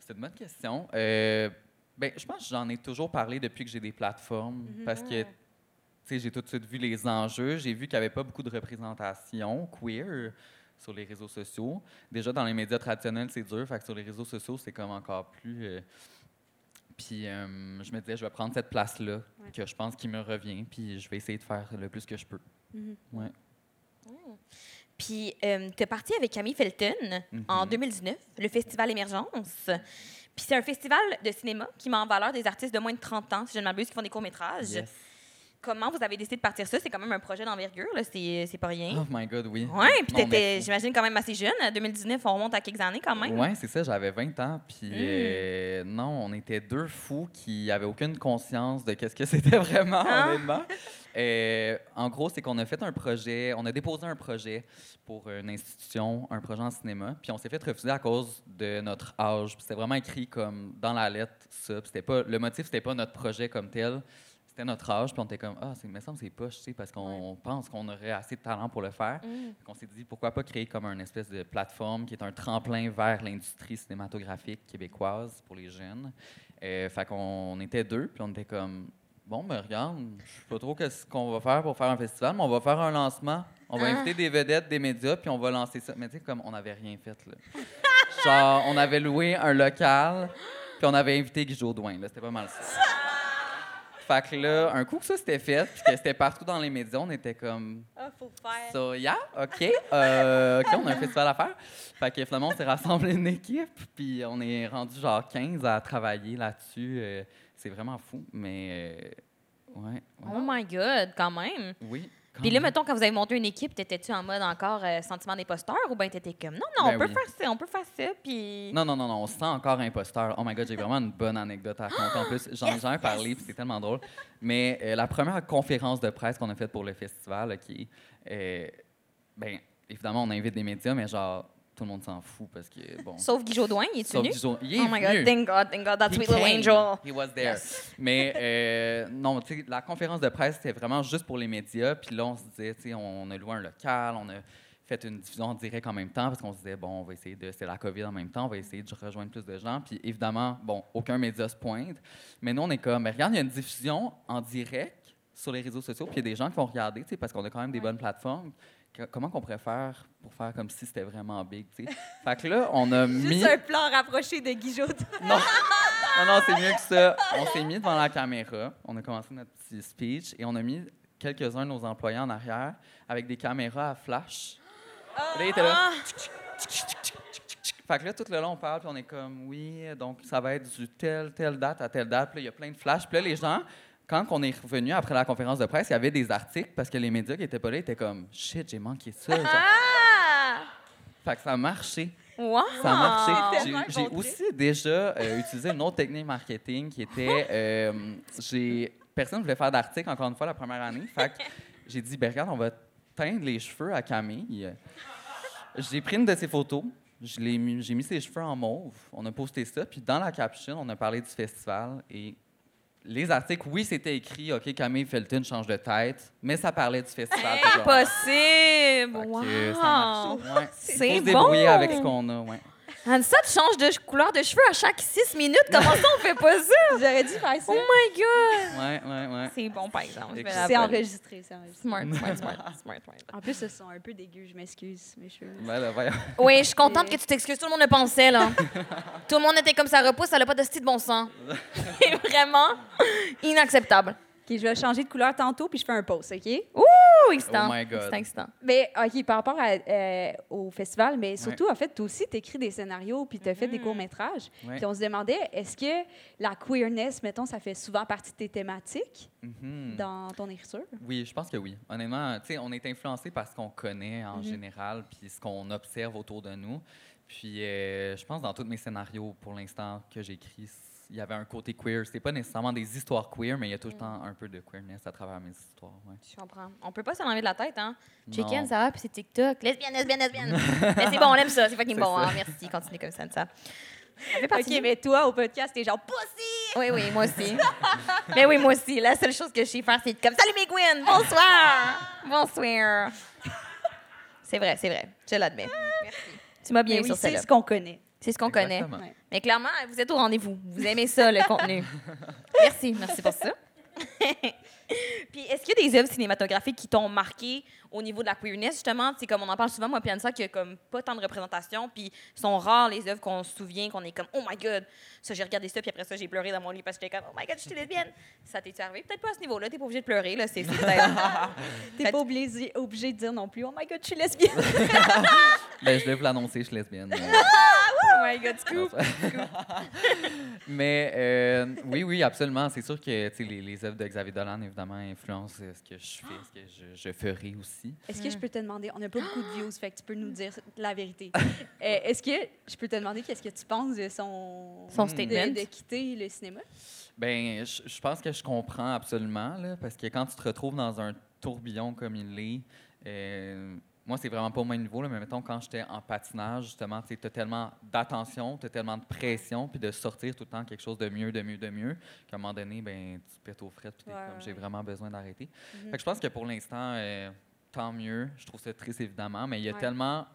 c'est une bonne question. Euh, ben, je pense que j'en ai toujours parlé depuis que j'ai des plateformes parce que tu sais, j'ai tout de suite vu les enjeux. J'ai vu qu'il n'y avait pas beaucoup de représentation queer sur les réseaux sociaux. Déjà, dans les médias traditionnels, c'est dur. Fait que sur les réseaux sociaux, c'est comme encore plus. euh, Puis euh, je me disais, je vais prendre cette place-là Ouais. que je pense qui me revient, puis je vais essayer de faire le plus que je peux. Mhm. Ouais. Puis tu es parti avec Camille Felton en Mhm. 2019, le festival Émergence. Puis c'est un festival de cinéma qui met en valeur des artistes de moins de 30 ans, si je ne m'abuse, qui font des courts-métrages. Yes. Comment vous avez décidé de partir ça? C'est quand même un projet d'envergure, là, c'est c'est pas rien. Oh my God, oui. Ouais, puis t'étais, j'imagine, quand même assez jeune. En 2019, on remonte à quelques années quand même. Oui, c'est ça, j'avais 20 ans. Puis Mm. euh, non, on était deux fous qui n'avaient aucune conscience de qu'est-ce que c'était vraiment, Ah. honnêtement. Euh, en gros, c'est qu'on a fait un projet, on a déposé un projet pour une institution, un projet en cinéma, puis on s'est fait refuser à cause de notre âge. C'était vraiment écrit comme dans la lettre, ça. C'était pas, le motif, c'était pas notre projet comme tel, c'était notre âge. Puis on était comme, ah, c'est, me semble que c'est poche, tu sais, parce qu'on pense qu'on aurait assez de talent pour le faire. Mm. On s'est dit pourquoi pas créer comme une espèce de plateforme qui est un tremplin vers l'industrie cinématographique québécoise pour les jeunes. Euh, fait qu'on était deux, puis on était comme bon, ben regarde, je sais pas trop qu'est-ce qu'on va faire pour faire un festival, mais on va faire un lancement. On va Ah. inviter des vedettes, des médias, puis on va lancer ça. Mais tu sais, comme on n'avait rien fait là. Genre, on avait loué un local, puis on avait invité Guy Jodoin. là. C'était pas mal ça. Fait que là, un coup que ça c'était fait, puis que c'était partout dans les médias, on était comme. Ah, faut faire. So, yeah, OK. Euh, OK, on a un festival à faire. Fait que finalement, on s'est rassemblé une équipe, puis on est rendu genre 15 à travailler là-dessus. Euh, c'est vraiment fou, mais. euh, ouais, ouais. Oh my God, quand même. Oui. quand Puis là, même. mettons, quand vous avez monté une équipe, t'étais-tu en mode encore euh, sentiment d'imposteur ou bien t'étais comme non, non, Ben on peut oui. faire ça, on peut faire ça, puis. Non, non, non, non, on se sent encore imposteur. Oh my God, j'ai vraiment une bonne anecdote à raconter. En plus, j'en ai parlé, puis c'est tellement drôle. Mais euh, la première conférence de presse qu'on a faite pour le festival, OK, euh, ben, évidemment, on invite des médias, mais genre, tout le monde s'en fout parce que, bon... Sauf Guy Jodoin, il est Sauf venu? Guy Jo- il est Oh my God, venu. thank God, thank God, that sweet little angel. He was there. Mais euh, non, tu sais, la conférence de presse, c'était vraiment juste pour les médias. Puis là, on se disait, tu sais, on a loué un local, on a fait une diffusion en direct en même temps parce qu'on se disait, bon, on va essayer de. C'est la COVID en même temps, on va essayer de rejoindre plus de gens. Puis évidemment, bon, aucun média se pointe. Mais nous, on est comme, mais regarde, il y a une diffusion en direct sur les réseaux sociaux, puis il y a des gens qui vont regarder, tu sais, parce qu'on a quand même des bonnes plateformes. Comment qu'on pourrait faire pour faire comme si c'était vraiment big, tu sais? Fait que là, on a mis. Juste un plan rapproché de Guy. Non, non, non c'est mieux que ça. On s'est mis devant la caméra, on a commencé notre petit speech et on a mis quelques-uns de nos employés en arrière avec des caméras à flash. Là, ils étaient là. Fait que là, tout le long, on parle, puis on est comme, oui, donc ça va être du telle, telle date à telle date. Puis là, il y a plein de flashs. Puis là, les gens, quand on est revenu après la conférence de presse, il y avait des articles parce que les médias qui étaient pas là étaient comme, shit, j'ai manqué ça. genre. Ah! Fait que ça a marché. Wow! Ça a marché. J'ai- J'ai aussi déjà euh, utilisé une autre technique marketing qui était. euh, j'ai Personne ne voulait faire d'article, encore une fois, la première année. Fait que j'ai dit, ben regarde, on va teindre les cheveux à Camille. J'ai pris une de ses photos. je l'ai mis- J'ai mis ses cheveux en mauve. On a posté ça. Puis dans la caption, on a parlé du festival. Et les articles, oui, c'était écrit, OK, Camille Felton change de tête. Mais ça parlait du festival. toujours. Impossible! Fait Wow! C'est bon. avec ce qu'on a. Ouais. Anissa, tu changes de couleur de cheveux à chaque six minutes? Comment ça, on fait pas ça? J'aurais dû faire ça. Oh my God! Ouais, ouais, ouais. C'est bon, par exemple. C'est enregistré, c'est enregistré. Smart, smart, smart, smart, smart. En plus, ce sont un peu dégueux, je m'excuse, mes cheveux. Ben là, voyons. Oui, je suis contente que tu t'excuses. Tout le monde le pensait, là. Tout le monde était comme ça repousse, ça n'a pas de style de bon sens. C'est vraiment inacceptable. OK, je vais changer de couleur tantôt, puis je fais un post, OK? Ouh, excitant. Oh my God. C'est excitant. Mais, OK, par rapport à, euh, au festival, mais surtout, en fait, toi aussi, tu écris des scénarios, puis tu as fait des courts-métrages. Ouais. Puis on se demandait, est-ce que la queerness, mettons, ça fait souvent partie de tes thématiques Mhm. dans ton écriture? Oui, je pense que oui. Honnêtement, tu sais, on est influencé par ce qu'on connaît en général, puis ce qu'on observe autour de nous. Puis, euh, je pense dans tous mes scénarios, pour l'instant, que j'écris, il y avait un côté queer. C'est pas nécessairement des histoires queer, mais il y a tout le temps un peu de queerness à travers mes histoires. Ouais. Je comprends. On peut pas s'en enlever de la tête, hein? Chicken, Non. ça va, puis c'est TikTok. Lesbienne, lesbienne, lesbienne. mais c'est bon, on aime ça. C'est fucking bon, hein? Merci. Continue comme ça, ça. OK, mais toi, au podcast, t'es genre « pussy Oui, oui, moi aussi. mais oui, moi aussi. La seule chose que je sais faire, c'est comme Salut mes Gwen! Bonsoir! Bonsoir! C'est vrai, c'est vrai. Je l'admets. Merci. Tu m'as ». bien Mais eu oui, sur c'est ce qu'on connaît. C'est ce qu'on connaît. Ouais. Mais clairement, vous êtes au rendez-vous. Vous aimez ça, le contenu. Merci, merci pour ça. Puis, est-ce qu'il y a des œuvres cinématographiques qui t'ont marqué au niveau de la queerness, justement? C'est comme on en parle souvent, moi, qu'il y a comme pas tant de représentation, puis sont rares les œuvres qu'on se souvient, qu'on est comme, oh my god, ça, j'ai regardé ça, puis après ça, j'ai pleuré dans mon lit parce que j'étais comme, oh my god, je suis lesbienne. Ça t'est arrivé? Peut-être pas à ce niveau-là, t'es pas obligé de pleurer, là, c'est T'es pas obligé, obligé de dire non plus « Oh my God, je suis lesbienne Ben, je vais vous l'annoncer, je suis lesbienne. Oh my god, scoop! Mais euh, oui, oui, absolument. C'est sûr que les, les œuvres de Xavier Dolan, évidemment, influencent ce que je fais, ce que je, je ferai aussi. ». Est-ce que je peux te demander, on n'a pas beaucoup de views, fait que tu peux nous dire la vérité. Euh, Est-ce que je peux te demander qu'est-ce que tu penses de son, Son de- statement? de, quitter le cinéma? Ben, je, je pense que je comprends absolument, là, parce que quand tu te retrouves dans un tourbillon comme il l'est, euh, moi, c'est vraiment pas au même niveau, là, mais mettons, quand j'étais en patinage, justement, tu as tellement d'attention, tu as tellement de pression, puis de sortir tout le temps quelque chose de mieux, de mieux, de mieux, qu'à un moment donné, ben, tu pètes aux frettes, puis Ouais, comme, ouais. j'ai vraiment besoin d'arrêter. Fait que je pense que pour l'instant, euh, tant mieux. Je trouve ça triste, évidemment, mais il a Ouais. tellement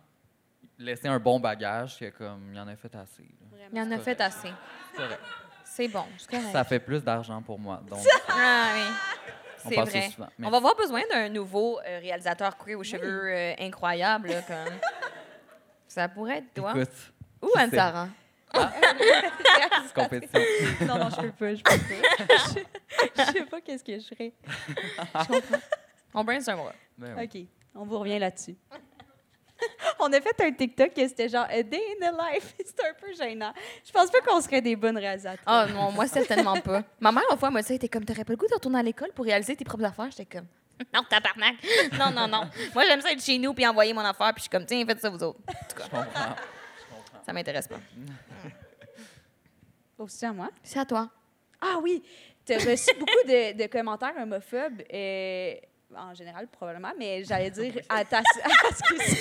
laissé un bon bagage que, comme, il en a fait assez. là. Il y en a fait assez. C'est vrai. C'est bon. Ça fait plus d'argent pour moi, donc Ah oui. on passe vrai. souvent. On va avoir besoin d'un nouveau euh, réalisateur queer aux cheveux euh, incroyables. là, comme... Ça pourrait être toi. Écoute, Ou Anne? Sarah. C'est compétition. Non, non, je peux pas, je peux pas. je, je sais pas qu'est-ce que je ferais. On brainstormera. Ben oui. OK, on vous revient là-dessus. on a fait un TikTok que c'était genre A Day in the Life. C'était un peu gênant. Je pense pas qu'on serait des bonnes réalisateurs. Ah non, moi, certainement pas. Ma mère, une fois, m'a dit, t'es comme, t'aurais pas le goût de retourner à l'école pour réaliser tes propres affaires? J'étais comme, non, tabarnak. Non, non, non. Moi, j'aime ça être chez nous puis envoyer mon affaire, puis je suis comme, tiens, faites ça vous autres. En tout Je cas, comprends. ça m'intéresse pas. Aussi à moi. C'est à toi. Ah oui, tu as reçu beaucoup de, de commentaires homophobes, euh, en général probablement, mais j'allais dire à ta... à ce que c'est-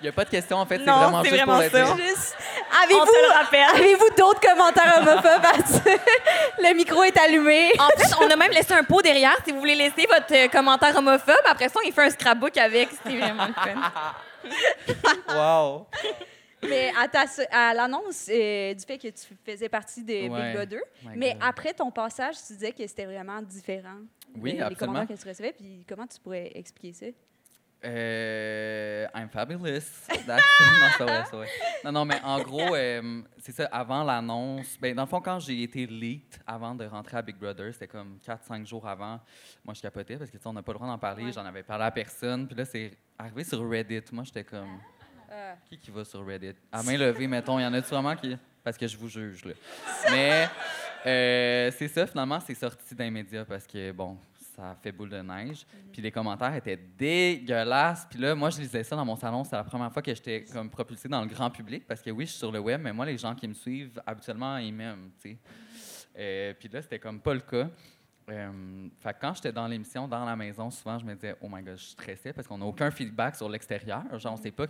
Il n'y a pas de question, en fait. C'est Non, vraiment c'est juste vraiment ça. On avez-vous d'autres commentaires homophobes à dire? Le micro est allumé. En fait, on a même laissé un pot derrière si vous voulez laisser votre euh, commentaire homophobe. Après ça, il fait un scrapbook avec. C'était vraiment le fun. Wow. Mais à, ta- à l'annonce euh, du fait que tu faisais partie de Ouais. Big Brother, mais God. après ton passage, tu disais que c'était vraiment différent. Oui, les, les absolument. commentaires que tu recevais, puis comment tu pourrais expliquer ça? Euh, I'm fabulous. That's- non. Non, non, mais en gros, euh, c'est ça, avant l'annonce, ben, dans le fond, quand j'ai été leaked avant de rentrer à Big Brother, c'était comme 4-5 jours avant, moi, je capotais parce que, tu sais, on n'a pas le droit d'en parler, Ouais. j'en avais parlé à personne, puis là, c'est arrivé sur Reddit. Moi, j'étais comme, Euh, qui qui va sur Reddit? À main levée, mettons, il y en a-tu vraiment qui... Parce que je vous juge, là. Mais euh, c'est ça, finalement, c'est sorti d'un média parce que, bon, ça a fait boule de neige. Puis les commentaires étaient dégueulasses. Puis là, moi, je lisais ça dans mon salon. C'est la première fois que j'étais comme propulsée dans le grand public parce que oui, je suis sur le web, mais moi, les gens qui me suivent, habituellement, ils m'aiment, tu sais. Euh, puis là, c'était comme pas le cas. Euh, fait que quand j'étais dans l'émission, dans la maison, souvent, je me disais, oh my god, je stressais parce qu'on n'a aucun feedback sur l'extérieur. Genre, on sait pas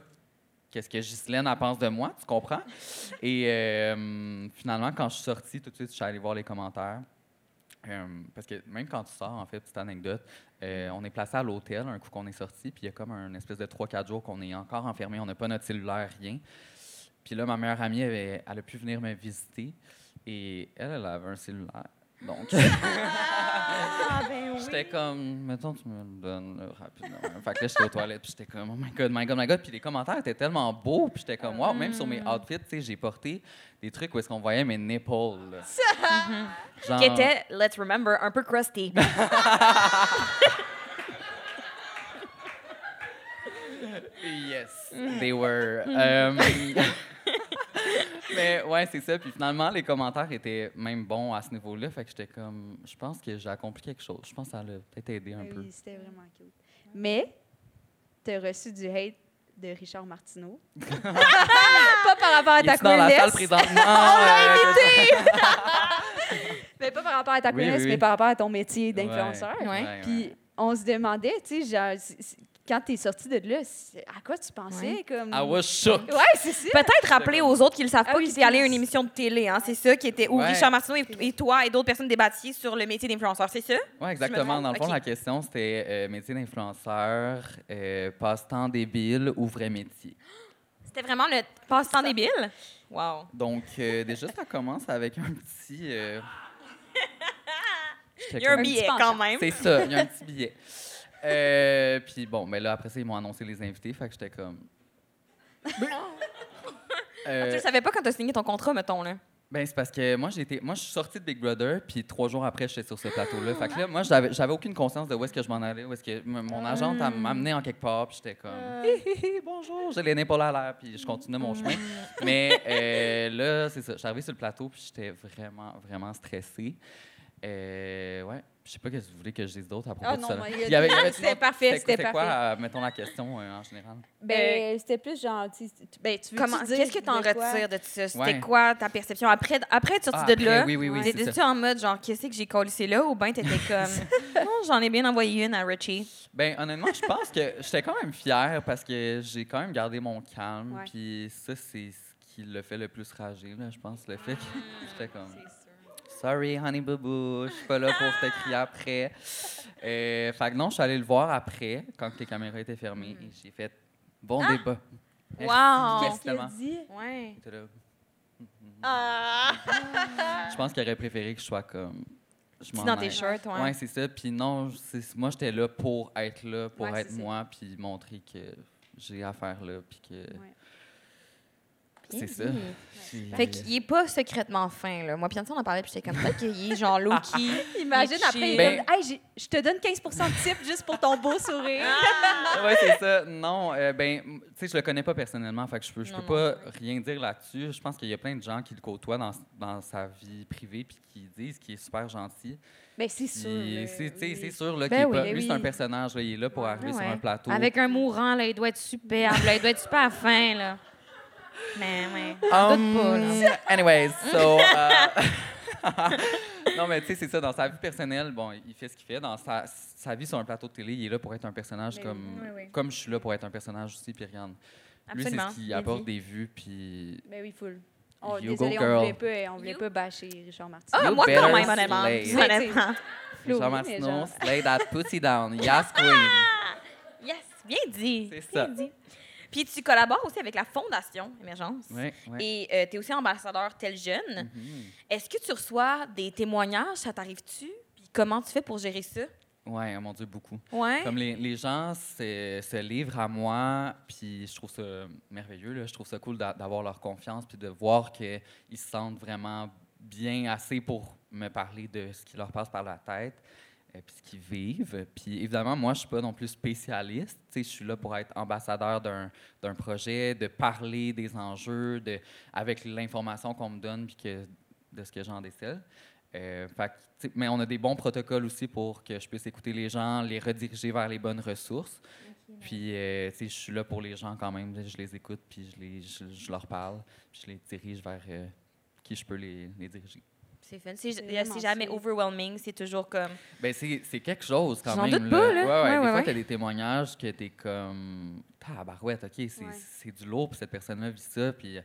qu'est-ce que Ghislaine elle pense de moi, tu comprends? Et euh, finalement, quand je suis sortie, tout de suite, je suis allée voir les commentaires. Euh, parce que même quand tu sors, en fait, petite anecdote, euh, on est placé à l'hôtel un coup qu'on est sorti, puis il y a comme un espèce de 3-4 jours qu'on est encore enfermé, on n'a pas notre cellulaire, rien. Puis là, ma meilleure amie, elle a pu venir me visiter, et elle, elle avait un cellulaire. Donc, Ah, ben j'étais comme, mettons, tu me le donnes là, rapidement. fait que là, j'étais aux toilettes, puis j'étais comme, oh my god, my god, my god. Puis les commentaires étaient tellement beaux, puis j'étais comme, wow, même sur mes outfits, tu sais, j'ai porté des trucs où est-ce qu'on voyait mes nipples. là. Genre- Qui était, let's remember, un peu crusty. Yes, they were. Euh, mais ouais, c'est ça. Puis finalement, les commentaires étaient même bons à ce niveau-là. Fait que j'étais comme, je pense que j'ai accompli quelque chose. Je pense que ça l'a peut-être aidé un peu. Oui, c'était vraiment cute. Mais, tu as reçu du hate de Richard Martineau. pas par rapport à ta est dans la salle présentement? euh, mais pas par rapport à ta Oui, oui. mais par rapport à ton métier d'influenceur. ouais, Ouais. ouais. Puis on se demandait, tu sais, genre, quand tu es sorti de là, à quoi tu pensais? Ouais. Comme... I was shook. Ouais, c'est ça. Peut-être rappeler aux autres qui ne le savent Ah pas oui, qu'il est allé à une émission de télé. Hein, c'est ça qui était où Ouais. Richard Martineau et, et toi et d'autres personnes débattiez sur le métier d'influenceur. C'est ça? Oui, exactement. Dans le fond, la question, c'était euh, métier d'influenceur, euh, passe-temps débile ou vrai métier? C'était vraiment le passe-temps débile? Wow. Donc, euh, déjà, ça commence avec un petit. euh, Il y a un billet quand même. C'est ça, il y a un petit billet. Euh, puis bon, mais là, après ça, ils m'ont annoncé les invités, fait que j'étais comme. Euh, Tu ne savais pas quand tu as signé ton contrat, mettons. Là. ben, c'est parce que moi, j'ai été, moi, je suis sortie de Big Brother, puis trois jours après, j'étais sur ce plateau-là. Fait que là, moi, j'avais, j'avais aucune conscience de où est-ce que je m'en allais, où est-ce que mon agente elle m'a amené en quelque part, puis j'étais comme, Hi, hi, hi, bonjour, j'ai les épaules à l'air, puis je continuais mon chemin. Mais euh, là, c'est ça, je suis arrivée sur le plateau, puis j'étais vraiment, vraiment stressée. Euh, ouais. Je sais pas ce que vous voulez que je dise d'autre à propos Ah de non, ça. Il y avait- avait- C'était parfait, c'était C'était quoi, euh, mettons la question euh, en général? Ben, c'était plus genre, tu tu- ben, tu veux Comment, qu'est-ce que tu en retires de ça? C'était Ouais. quoi ta perception? Après, après être sorti Ah, de là, oui, oui, t'étais-tu en mode genre, qu'est-ce que j'ai collé là? Ou bien t'étais comme, non, j'en ai bien envoyé une à Richie? Ben honnêtement, je pense que j'étais quand même fier parce que j'ai quand même gardé mon calme. Puis ça, c'est ce qui le fait le plus rager, là, je pense. Le fait que j'étais comme. Sorry, honey boo boo, je suis pas là pour te crier après. Euh, fait que non, je suis allée le voir après, quand les caméras étaient fermées, et j'ai fait bon débat. Merci, Wow! Qu'est-ce qu'il a dit? Ouais. Ah! Je pense qu'il aurait préféré que je sois comme. Je m'en dans tes shirts, ouais. Ouais, c'est ça. Puis non, c'est- moi, j'étais là pour être là, pour Ouais, être moi, puis montrer que j'ai affaire là, puis que. Ouais. C'est ça. Puis- Fait qu'il est pas secrètement fin, là. Moi, Pianti, on en parlait, puis j'étais comme ça, qu'il est genre low-key. Imagine après, il. Ben- comme, hey, j'ai- je te donne 15% de tip juste pour ton beau sourire. ouais, c'est ça. Non, euh, ben, tu sais, je le connais pas personnellement, fait que je peux, je peux non, pas rien dire là-dessus. Je pense qu'il y a plein de gens qui le côtoient dans, dans sa vie privée puis qui disent qu'il est super gentil. Mais c'est sûr. Puis c'est, oui. sûr là, Ben qu'il est oui, pas- ben lui, c'est un oui. personnage, là, il est là pour arriver sur Ouais. un plateau. Avec un mourant, là, il doit être superbe, là, il doit être super fin, là. Mais, ouais. Um, pas, anyways, so. euh, non, mais tu sais, c'est ça. Dans sa vie personnelle, bon, il fait ce qu'il fait. Dans sa, sa vie sur un plateau de télé, il est là pour être un personnage Mais comme, oui, oui. comme je suis là pour être un personnage aussi. Puis regarde, lui, c'est ce qui bien apporte dit. des vues. Puis. Ben oui, full. Oh, You désolé, go, on girl. voulait pas, on voulait You- pas bâcher Richard Martin. Ah, moi, better quand même, honnêtement. Honnêtement. Martineau, genre- slay that pussy down. Yes, queen. Yes, bien dit. C'est bien ça. dit. Puis tu collabores aussi avec la Fondation Émergence. Oui, oui. Et tu es aussi ambassadeur tel jeune. Mhm. Est-ce que tu reçois des témoignages? Ça t'arrive-tu? Puis comment tu fais pour gérer ça? Ouais, oh mon Dieu, beaucoup. Ouais. Comme les, les gens se, livrent à moi, puis je trouve ça merveilleux. Là. Je trouve ça cool d'a- d'avoir leur confiance, puis de voir qu'ils se sentent vraiment bien assez pour me parler de ce qui leur passe par la tête, euh, puis ce qu'ils vivent. Puis évidemment, moi, je suis pas non plus spécialiste. Je suis là pour être ambassadeur d'un projet, de parler des enjeux, de, avec l'information qu'on me donne, puis que, de ce que j'en décèle. Euh, fait mais on a des bons protocoles aussi pour que je puisse écouter les gens, les rediriger vers les bonnes ressources. Puis, euh, je suis là pour les gens quand même. Je les écoute, puis je, les, je, je leur parle, puis je les dirige vers euh, qui je peux les, les diriger. C'est fun. C'est jamais overwhelming. C'est toujours comme. Ben c'est c'est quelque chose quand J'en même. doute pas, là. Ouais, ouais, Ouais, des ouais, fois, ouais. tu as des témoignages que tu es comme. Tabarouette, OK, c'est du lourd, puis cette personne-là vit ça, puis elle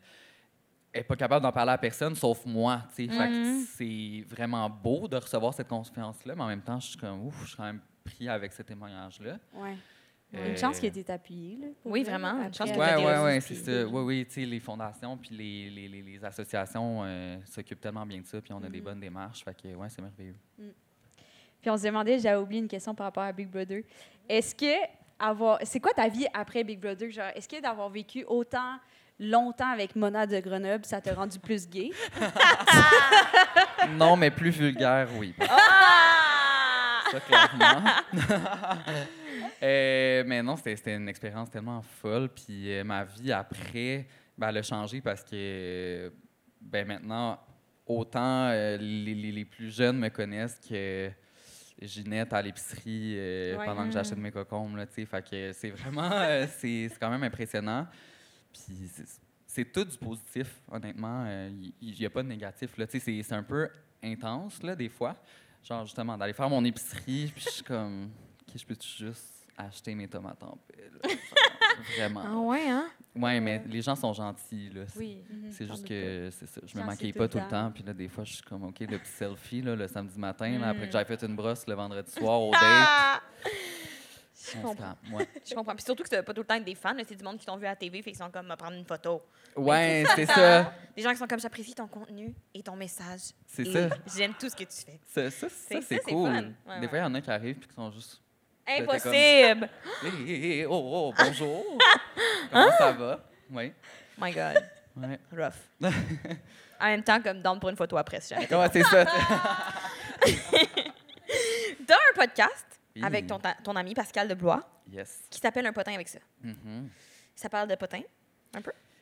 n'est pas capable d'en parler à personne, sauf moi. tu sais. Mhm. c'est vraiment beau de recevoir cette confiance-là, mais en même temps, je suis comme, ouf, je suis quand même pris avec ce témoignage-là. Ouais. Euh, Une chance qu'il ait été appuyé. Là, Oui, vrai, vraiment, une chance ressources, ouais, puis- c'est ça. Oui, oui, tu sais, les fondations puis les, les, les, les associations euh, s'occupent tellement bien de ça, puis on a des Mhm. bonnes démarches. Fait que, ouais, c'est merveilleux. Puis on se demandait, j'avais oublié une question par rapport à Big Brother. Est-ce que avoir. C'est quoi ta vie après Big Brother? Genre, est-ce que d'avoir vécu autant longtemps avec Mona de Grenoble, ça t'a rendu plus gay? non, mais plus vulgaire, oui. Ah! Ça, clairement. Euh, mais non, c'était une expérience tellement folle. Puis euh, ma vie après, ben, elle a changé parce que ben, maintenant, autant euh, les, les- les plus jeunes me connaissent que Ginette à l'épicerie Ouais. pendant que j'achète mes cocombes. Là, fait que c'est vraiment, c'est quand même impressionnant. Puis c'est- tout du positif, honnêtement. Il n'y a pas de négatif. c'est un peu intense, là, des fois. Genre, justement, d'aller faire mon épicerie, puis je suis comme, OK, je peux juste acheter mes tomates en? Genre, Vraiment. Ah ouais, hein? Ouais, mais les gens sont gentils, là. C'est- Oui. C'est J'en juste que, c'est ça, je me maquille pas tout le temps. puis là, des fois, je suis comme, OK, le petit selfie, là, le samedi matin, là, après que j'avais fait une brosse le vendredi soir au date. Ah! se comprends. ouais. Je comprends. Puis surtout que c'est pas tout le temps des fans. C'est du monde qui t'ont vu à la TV, fait qu'ils sont comme, me prendre une photo. Ouais, c'est ça. Des gens qui sont comme, j'apprécie ton contenu et ton message. C'est Et ça. J'aime tout ce que tu fais. Ça, ça, ça, C'est- ça, c'est c'est cool. Ouais, des fois, il y en a qui arrivent puis qui sont juste. Comme- Impossible! Oh, oh, bonjour. Comment ça va? Oui. My God. Ouais. Rough. en même temps, comme down pour une photo après, si jamais. Ouais, c'est ça. T'as un podcast Oui. avec ton, ton ami Pascal de Blois Yes. qui s'appelle Un potin avec ça. Mhm. Ça parle de potin.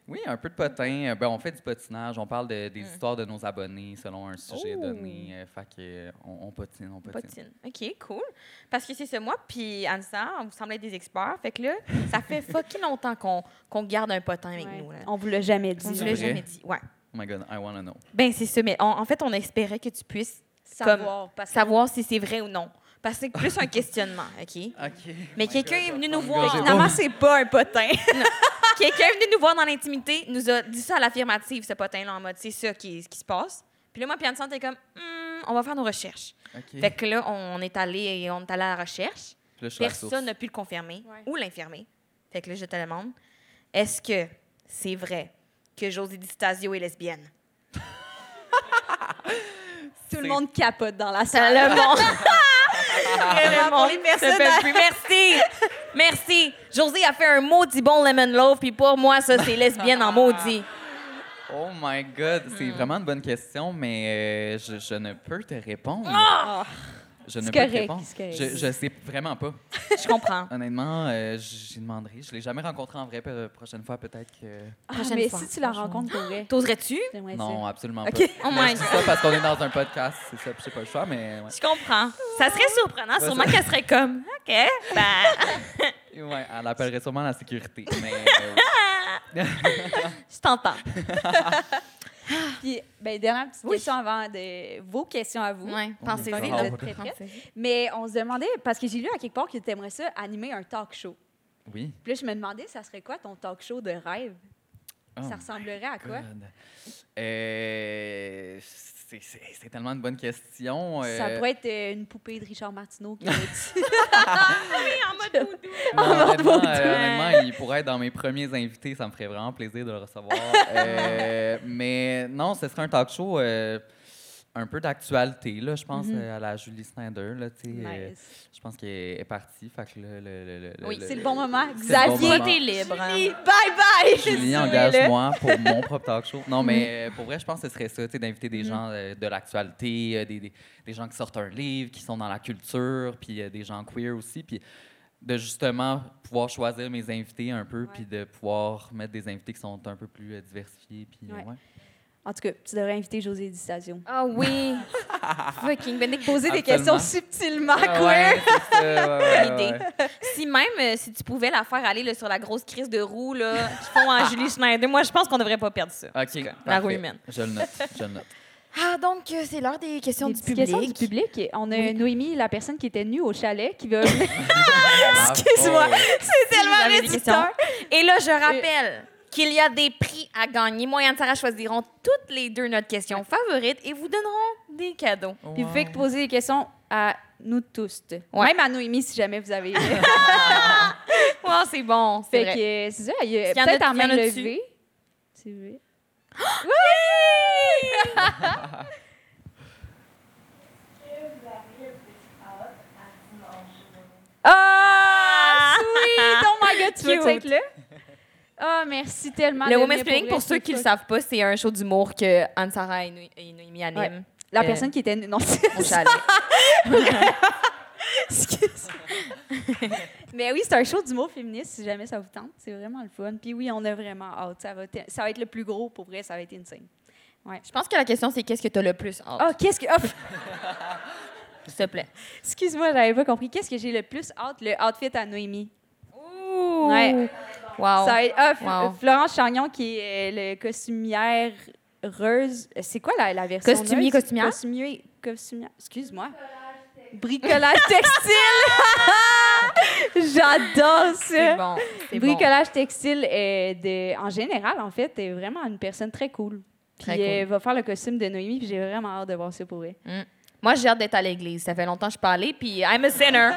Oui, un peu de potin. Euh, Ben, on fait du patinage. On parle de- des Mm. histoires de nos abonnés selon un sujet Oh. donné. Euh, Fait que, euh, on, on patine, on patine. Potine. OK, cool. Parce que c'est ça, moi, puis Anissa, on vous semble être des experts. Fait que là, ça fait fucking longtemps qu'on qu'on garde un potin avec Ouais. nous. Là. On vous l'a jamais dit. On ne C'est l'a jamais dit. Ouais. Oh my God, I wanna know. Ben, c'est ça. Mais on- en fait, on espérait que tu puisses Savoir. Parce que savoir si c'est vrai ou non. Parce que c'est plus un questionnement, OK? OK. Mais quelqu'un est venu nous Oh my voir. Finalement, c'est pas un potin. quelqu'un est venu nous voir dans l'intimité, nous a dit ça à l'affirmative, ce potin-là, en mode c'est ça qui, qui se passe. Puis là, moi, puis Anne était comme, Hmm, on va faire nos recherches. Fait que là, on est allé et on est allé à la recherche. Puis là, je suis la Personne n'a pu le confirmer Ouais. ou l'infirmer. Fait que là, je te demande, est-ce que c'est vrai que Josie Di Stasio est lesbienne? tout le monde capote dans la salle. le monde. Vraiment, pour les. Merci. Merci. Josie a fait un maudit bon lemon loaf, puis pour moi, ça, c'est lesbienne en maudit. Oh my God, c'est vraiment une bonne question, mais euh, je, je ne peux te répondre. Ah! Je ne peux te répondre. Je, je sais vraiment pas. Je comprends. Honnêtement, euh, j'y demanderai. Je l'ai jamais rencontré en vrai. Pe- prochaine fois, peut-être que. Ah, Prochaine mais fois. si tu la rencontres pour vrai, T'oserais-tu? Non, absolument pas. Oh Mais my je dis ça parce qu'on est dans un podcast, c'est ça, puis j'ai pas le choix, mais ouais. Je comprends. Ça serait surprenant. Sûrement ça- qu'elle serait comme, OK, ben, Ouais, elle appellerait sûrement la sécurité. Mais euh, je t'entends. Puis, ben, dernière petite Oui. question avant de vos questions à vous. Ouais, pensez-y. Mais on se demandait, parce que j'ai lu à quelque part que tu aimerais ça animer un talk show. oui. Puis là, je me demandais, ça serait quoi ton talk show de rêve? Oh ça ressemblerait à quoi? Euh, c'est- tellement une bonne question. Ça euh, pourrait être euh, une poupée de Richard Martineau qui va dit. en mode voodoo. Non, honnêtement, euh, il pourrait être dans mes premiers invités. Ça me ferait vraiment plaisir de le recevoir. Euh, mais non, ce serait un talk show euh, un peu d'actualité, là, je pense, Mhm. euh, à la Julie Snyder. Là, tu sais, euh, je pense qu'elle est partie. Fait que le, le- le- Oui, C'est le bon moment. Xavier, t'es libre. Julie, bye bye! Julie, engage-moi pour mon propre talk show. Non, mais Mm-hmm. euh, pour vrai, je pense que ce serait ça, tu sais, d'inviter des gens euh, de l'actualité, euh, des, des- des gens qui sortent un livre, qui sont dans la culture, puis euh, des gens queer aussi, puis de justement pouvoir choisir mes invités un peu, puis de pouvoir mettre des invités qui sont un peu plus euh, diversifiés, puis Ouais. ouais. En tout cas, tu devrais inviter José Di Stasio. Ah oui. Fucking Benedict. Poser des questions subtilement Ah queer. ouais, c'est ça, ouais, idée. ouais. Si même, euh, si tu pouvais la faire aller là, sur la grosse crise de roue là, qu'ils font en Julie Schneider, moi, je pense qu'on devrait pas perdre ça. OK, La roue humaine. Je le note, je le note. Ah, donc, euh, c'est l'heure des questions Des du public. questions du public. On a Oui. Noémie, la personne qui était nue au chalet, qui va. Excuse-moi. C'est vous avez des questions. Et là, je rappelle qu'il y a des prix à gagner. Moi et Anne-Sara choisiront toutes les deux notre question favorite et vous donneront des cadeaux. Puis vous pouvez poser des questions à nous tous. Ouais. Même à Noémie, si jamais vous avez. Wow, c'est bon. C'est fait vrai. que euh, c'est ça. Il y a peut-être en main levée. C'est vrai. Ah, sweet! Oh my god, tu veux être là? Ah, merci tellement. Le Women's Planning, pour ceux c'est qui ne le savent pas, c'est un show d'humour que Anne-Sara et, Noé- et Noémie animent La Euh, personne qui était. Non, c'est au chalet. Excuse. Mais oui, c'est un show d'humour féministe, si jamais ça vous tente. C'est vraiment le fun. Puis oui, on a vraiment hâte. Ça va, être- ça va être le plus gros, pour vrai, ça va être insane. Je pense que la question, c'est qu'est-ce que tu as le plus hâte, Ah, qu'est-ce que... oh, s'il te plaît. excuse-moi, j'avais pas compris. Qu'est-ce que j'ai le plus hâte? Le outfit à Noémie. Ouh! Ouais. Wow. Ça va être- ah, Wow. Florence Chagnon, qui est le costumière heureuse. C'est quoi la, la version Costumier, costumière? Costumier, costumière. Excuse-moi. Bricolage textile. J'adore ça. C'est bon. Bricolage textile est de, en général, en fait, est vraiment une personne très cool. Puis cool. elle va faire le costume de Noémie, puis j'ai vraiment hâte de voir ça pour elle. Moi, j'ai hâte d'être à l'église. Ça fait longtemps que je parlais, puis I'm a sinner.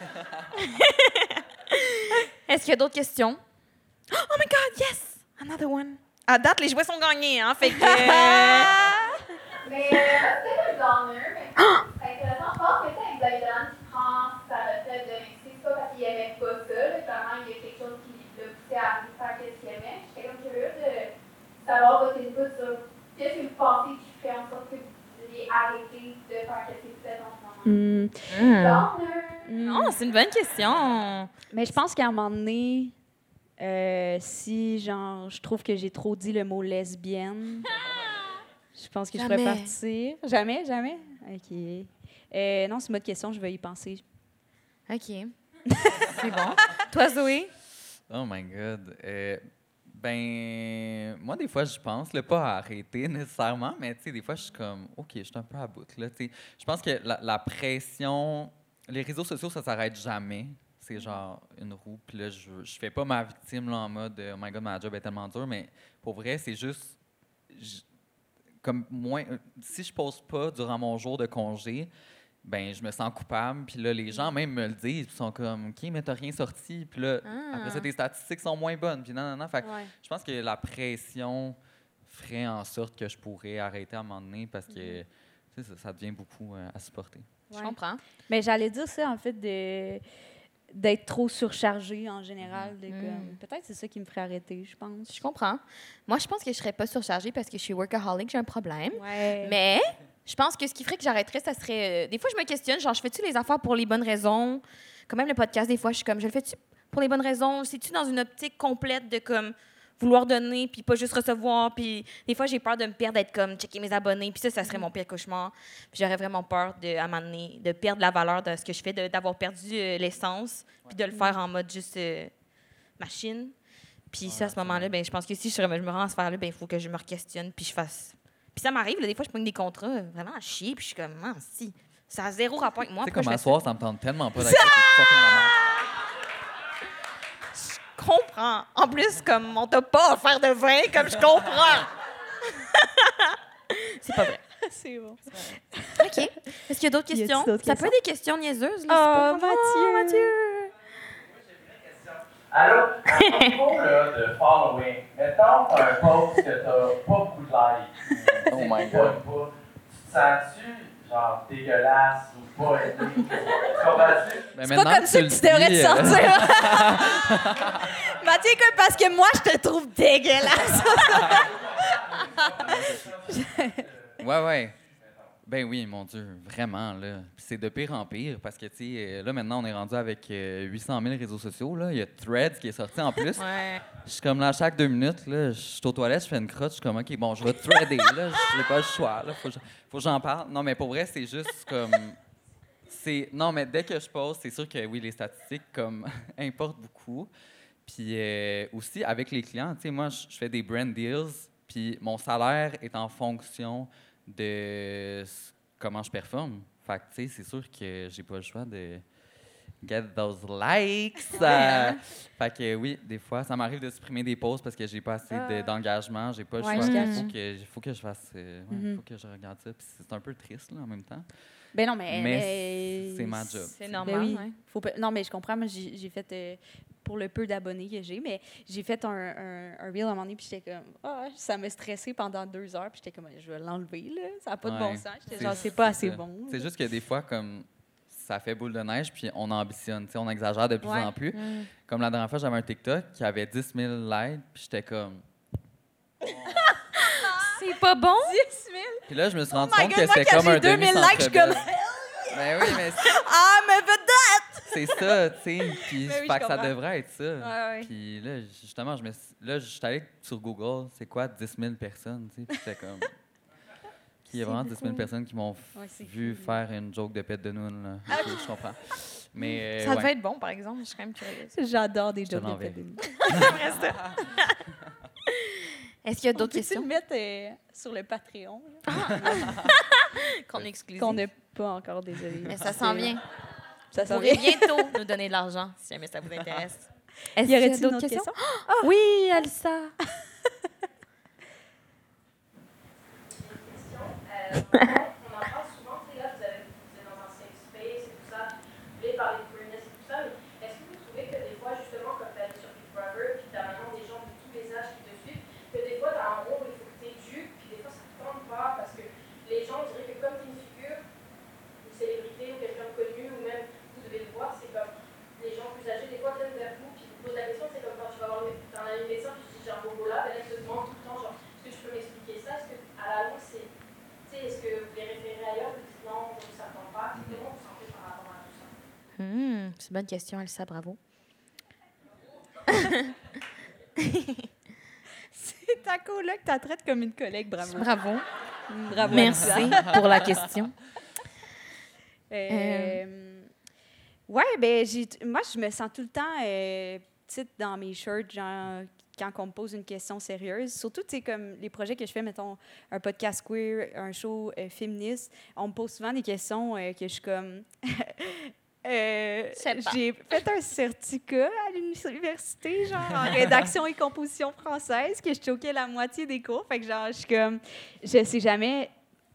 Est-ce qu'il y a d'autres questions? Oh my God, yes! Another one. À date, les jouets sont gagnés, hein? Fait que... Mais c'est le mais c'est intéressant. Je pense que c'est Xavier qui prend sa retraite de lycée. C'est pas parce qu'il aimait pas ça. Clairement, il y a quelque chose qui l'a poussé à faire ce qu'il aimait. J'étais comme curieuse de savoir votre input sur qu'est-ce que vous pensez qui fait en sorte que vous arrêté de faire ce que vous faites en ce moment. Hmm. Downer! Non, c'est une bonne question. Mais je pense qu'à un moment donné, euh, si genre, je trouve que j'ai trop dit le mot lesbienne, je pense que je pourrais partir. Jamais, jamais? OK. Euh, non, c'est une bonne question, je vais y penser. OK. c'est bon. Toi, Zoé? Oh my God. Ben, moi, des fois, je pense, là, pas à arrêter nécessairement, mais tu sais, des fois, je suis comme, OK, je suis un peu à bout. Là, je pense que la, la pression, les réseaux sociaux, ça s'arrête jamais. C'est genre une roue. Puis là, je, je fais pas ma victime là, en mode, oh my God, ma job est tellement dur, mais pour vrai, c'est juste. je- comme moins, euh, si je pose pas durant mon jour de congé, ben je me sens coupable. Puis là, les gens même me le disent, puis ils sont comme, OK, mais t'as rien sorti. Puis là, Ah. après ça, tes statistiques sont moins bonnes. Puis non, non, non. Fait que je pense que la pression ferait en sorte que je pourrais arrêter à un moment donné parce que sais, ça, ça devient beaucoup euh, à supporter. Je comprends. Mais j'allais dire ça, en fait, de, d'être trop surchargé en général. de Mm. comme- Peut-être c'est ça qui me ferait arrêter, je pense. Je comprends. Moi, je pense que je serais pas surchargée parce que je suis workaholic, j'ai un problème. Ouais. Mais je pense que ce qui ferait que j'arrêterais, ça serait. euh, des fois, je me questionne, genre, je fais-tu les affaires pour les bonnes raisons? Quand même, le podcast, des fois, je suis comme, je le fais-tu pour les bonnes raisons? C'est-tu dans une optique complète de comme vouloir donner puis pas juste recevoir? Puis des fois, j'ai peur de me perdre, d'être comme checker mes abonnés. Puis ça, ça serait mon pire cauchemar. Puis j'aurais vraiment peur de, à un moment donné, de perdre la valeur de ce que je fais, d'avoir perdu euh, l'essence, puis de le faire en mode juste euh, machine. Puis ça, à ce moment-là, ben, je pense que si je, me rends à ce faire-là, ben, il faut que je me questionne puis je fasse. Puis ça m'arrive, là, des fois, je prends des contrats euh, vraiment à chier, puis je suis comme, ah, si. Ça a zéro rapport avec moi. Tu sais, comme à soir, ça me tente tellement pas ça? Je comprends. En plus, comme on t'a pas offert de vin, comme je comprends. c'est pas vrai. c'est bon. OK. Est-ce qu'il y a d'autres questions? d'autres ça peut être des questions niaiseuses. Là, Ah, c'est pas comme- Mathieu. Allô? À propos là, de following, mettons un post que t'as pas beaucoup de likes. Oh my Tu God. pas. Tu te sens-tu genre dégueulasse ou pas aimé? Mais C'est pas comme ça que tu devrais dis, te euh, sortir. Mathieu, comme parce que moi, je te trouve dégueulasse. Ouais, ouais. Ben oui, mon Dieu, vraiment, là. Puis c'est de pire en pire parce que, tu sais, euh, là, maintenant, on est rendu avec euh, 800 000 réseaux sociaux, là. Il y a Threads qui est sorti en plus. Ouais. Je suis comme là, chaque deux minutes, là, je suis aux toilettes, je fais une crotte, je suis comme, OK, bon, je vais threader, là. J'ai pas le choix, là. Faut, que je- faut que j'en parle. Non, mais pour vrai, c'est juste comme. C'est... Non, mais dès que je pose, c'est sûr que oui, les statistiques, comme, importent beaucoup. Puis euh, aussi, avec les clients, tu sais, moi, je je fais des brand deals, puis mon salaire est en fonction de comment je performe. Fait que, tu sais, c'est sûr que j'ai pas le choix de get those likes. Euh, fait que oui, des fois, ça m'arrive de supprimer des posts parce que j'ai pas assez de- d'engagement, j'ai pas le Ouais, choix. je Il faut que, faut que je fasse, euh, ouais, Mhm. faut que je regarde ça. Puis c'est un peu triste, là, en même temps. Ben non, mais. Mais c'est ma job. C'est Ben normal. oui. ouais. Faut pas- Non, mais je comprends. Moi, j'ai j'ai fait, euh, pour le peu d'abonnés que j'ai, mais j'ai fait un, un, un reel à un moment donné, puis j'étais comme, ah, ça m'a stressé pendant deux heures, puis j'étais comme, je vais l'enlever, là. Ça n'a pas de bon sens. J'étais C'est- genre, c'est pas assez ça. bon. C'est juste que des fois, comme ça fait boule de neige, puis on ambitionne, tu sais, on exagère de plus Ouais. en plus. Comme la dernière fois, j'avais un TikTok qui avait 10 000 likes, puis j'étais comme. C'est pas bon? 10 000! Puis là, je me suis rendu Oh my compte God, que c'était comme un 2000 demi likes, je suis comme, Ben oui, mais c'est- Ah, mais peut-être! C'est ça, tu sais. Puis Ben oui, je que ça devrait être ça. Ouais, ouais. Puis là, justement, je me suis- là, je suis allé sur Google, c'est quoi 10 000 personnes, tu sais. Puis comme. Il y a vraiment 10 000 beaucoup. personnes qui m'ont Ouais, vu cool. faire une joke de pète de noun, là. Ok, je comprends. Mais. euh, Ça ouais. devait être bon, par exemple. Je suis quand même curieuse. J'adore des jokes de l'enverrai. pédélie. Est-ce qu'il y a On d'autres questions? le mettre euh, sur le Patreon, là? qu'on exclusives? qu'on n'a pas encore, désolé. Mais ça s'en vient. Ça Vous pourrez bientôt nous donner de l'argent, si jamais ça vous intéresse. Est-ce Y aurait-il d'autres questions? Oui, Alissa. Euh, on en parle souvent, tu sais, là, vous, avez, vous êtes dans un safe space et tout ça, vous voulez parler de queerness et tout ça, mais est-ce que vous trouvez que des fois, justement, comme tu as sur Big Brother, puis tu as maintenant des gens de tous les âges qui te suivent, que des fois, tu as un rôle où il faut que tu éduques, puis des fois, ça ne tente pas, parce que les gens, on dirait que comme tu es une figure, une célébrité ou quelqu'un de connu, ou même vous devez le voir, c'est comme les gens plus âgés, des fois, viennent vers vous, puis vous posent la question, c'est comme quand tu vas voir le dans un médecin, puis tu dis j'ai un bobo là, ben là, ils te demandent tout le temps, genre, est-ce que tu peux m'expliquer ça Est-ce que, à la longue, c'est. Tu sais, est-ce que vous les référez ailleurs Vous dites non, ça ne tente pas Comment vous vous sentez par rapport à tout ça Hmm, c'est une bonne question, Alissa. Bravo. C'est ta coloc, tu la traites comme une collègue, bravo. Bravo. Bravo. Merci pour la question. Euh, Ouais, ben j'ai, moi, je me sens tout le temps euh, petite dans mes shirts, genre, quand on me pose une question sérieuse. Surtout, tu sais, comme les projets que je fais, mettons, un podcast queer, un show euh, féministe, on me pose souvent des questions euh, que je suis comme... Euh, j'ai fait un certificat à l'université, genre en rédaction et composition française, que je choquais la moitié des cours. Fait que genre, je suis comme, je sais jamais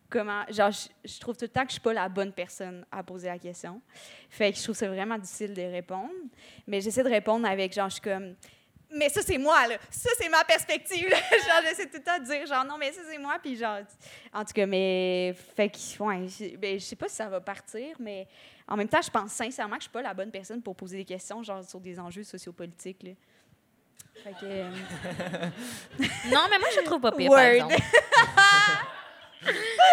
comment, genre, je, je trouve tout le temps que je suis pas la bonne personne à poser la question. Fait que je trouve ça vraiment difficile de répondre. Mais j'essaie de répondre avec, genre, je suis comme, mais ça, c'est moi, là. Ça, c'est ma perspective. là. genre, j'essaie tout le temps de dire, genre, non, mais ça, c'est moi. Puis, genre, en tout cas, mais, fait que, ouais, je ben, je sais pas si ça va partir, mais en même temps, je pense sincèrement que je suis pas la bonne personne pour poser des questions, genre, sur des enjeux sociopolitiques, là. Fait que. euh, Non, mais moi, je trouve pas pire, Word. par exemple.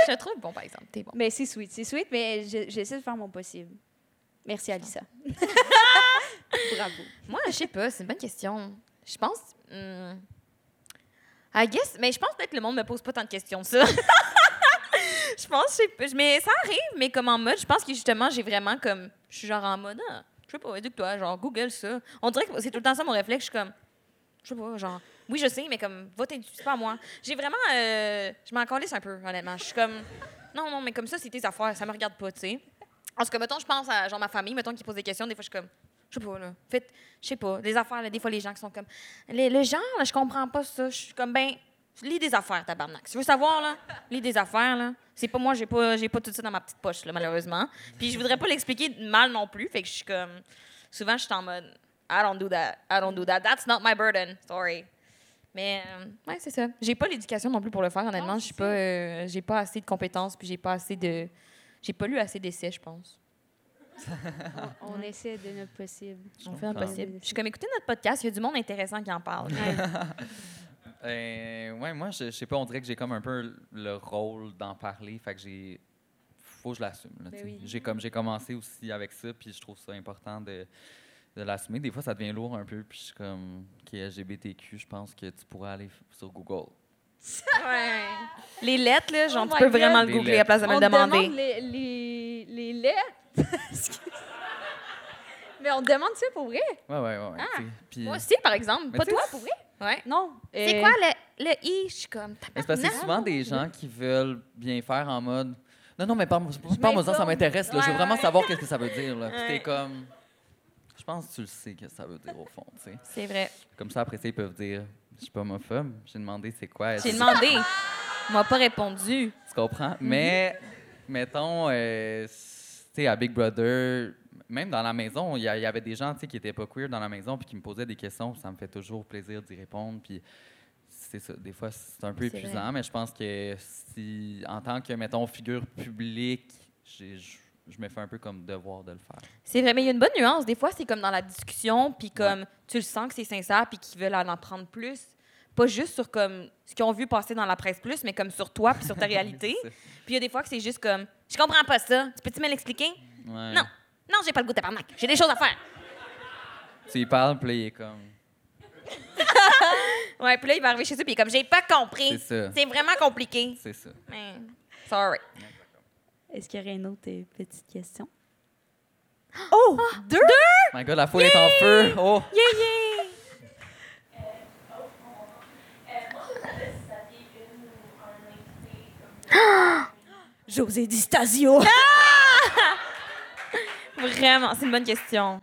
je trouve bon, par exemple. T'es bon. mais c'est sweet, c'est sweet, mais je- j'essaie de faire mon possible. Merci, Alissa. Bravo. Moi, je sais pas, c'est une bonne question. Je pense. hmm, I guess, mais je pense peut-être que le monde me pose pas tant de questions, ça. je pense, je. Mais ça arrive, mais comme en mode, je pense que justement, j'ai vraiment comme. Je suis genre en mode, ah, je sais pas, éduque-toi, genre, Google ça. On dirait que c'est tout le temps ça mon réflexe. Je suis comme, je sais pas, genre, oui, je sais, mais comme, va t'éduquer, c'est pas moi. J'ai vraiment. euh, je m'en calisse un peu, honnêtement. Je suis comme, non, non, mais comme ça, c'est tes affaires, ça me regarde pas, tu sais. Parce que, mettons, je pense à genre ma famille, mettons, qui pose des questions, des fois, je suis comme, je sais pas, là. Faites, je sais pas, des affaires, là, des fois, les gens qui sont comme, les, le genre, là, je comprends pas ça. Je suis comme, ben, lis des affaires, tabarnak. Si tu veux savoir, là, lis des affaires, là. C'est pas moi, j'ai pas, j'ai pas tout ça dans ma petite poche, là, malheureusement. Puis je voudrais pas l'expliquer mal non plus, fait que je suis comme, souvent, je suis en mode, I don't do that, I don't do that, that's not my burden, sorry. Mais, euh, ouais, c'est ça. J'ai pas l'éducation non plus pour le faire, honnêtement. Je suis pas, euh, j'ai pas assez de compétences, puis j'ai pas assez de, j'ai pas lu assez d'essais, je pense. On essaie de notre possible. On fait un possible. Je suis comme, écoutez notre podcast, il y a du monde intéressant qui en parle. Euh, ouais, moi, je, je sais pas, on dirait que j'ai comme un peu le rôle d'en parler. Fait que j'ai. Faut que je l'assume. Ben oui. J'ai comme j'ai commencé aussi avec ça, puis je trouve ça important de, de l'assumer. Des fois, ça devient lourd un peu, puis je suis comme, qui est LGBTQ, je pense que tu pourrais aller sur Google. Les lettres, là, genre, Oh tu peux God. vraiment le Les googler lettres. à place de me on le demander. les, les, les lettres. Mais on te demande ça pour vrai? Ouais, ouais, ouais. ouais, Ah, Moi aussi, par exemple. Mais Pas toi, pour vrai? Ouais. Non. C'est Euh, quoi le, le i? Je suis comme. C'est parce que c'est souvent des gens qui veulent bien faire en mode. Non, non, mais parle-moi parle ça, m'intéresse. là. Je veux Ouais, vraiment ouais. savoir qu'est-ce que ça veut dire. Là. Puis Ouais. t'es comme. Je pense que tu le sais qu'est-ce que ça veut dire au fond. tu sais. C'est vrai. Comme ça, après ça, ils peuvent dire Je suis pas homophobe. J'ai demandé c'est quoi. J'ai demandé. M'a pas répondu. Tu comprends? Mais, mettons, euh, tu sais, à Big Brother, même dans la maison, il y, avait des gens tu sais, qui étaient pas queer dans la maison puis qui me posaient des questions. Ça me fait toujours plaisir d'y répondre. Puis c'est ça. Des fois, c'est un peu épuisant, mais je pense que si, en tant que, mettons, figure publique, j'ai- je me fais un peu comme devoir de le faire. C'est vrai, mais il y a une bonne nuance. Des fois, c'est comme dans la discussion, puis comme tu le sens que c'est sincère, puis qu'ils veulent en apprendre plus. Pas juste sur comme ce qu'ils ont vu passer dans la presse plus, mais comme sur toi puis sur ta réalité. Puis il y a des fois que c'est juste comme je comprends pas ça. Tu peux-tu me l'expliquer? Ouais. Non. Non, j'ai pas le goût de tabarnak. J'ai des choses à faire. Tu y parles, puis il est comme. Ouais, puis là, il va arriver chez eux, puis il est comme j'ai pas compris. C'est ça. C'est vraiment compliqué. C'est ça. Mais, sorry. Est-ce qu'il y aurait une autre euh, petite question? Oh! Deux? My God, la foule est en feu. Oh! Yeah, yeah! José Di Stasio. Vraiment, c'est une bonne question.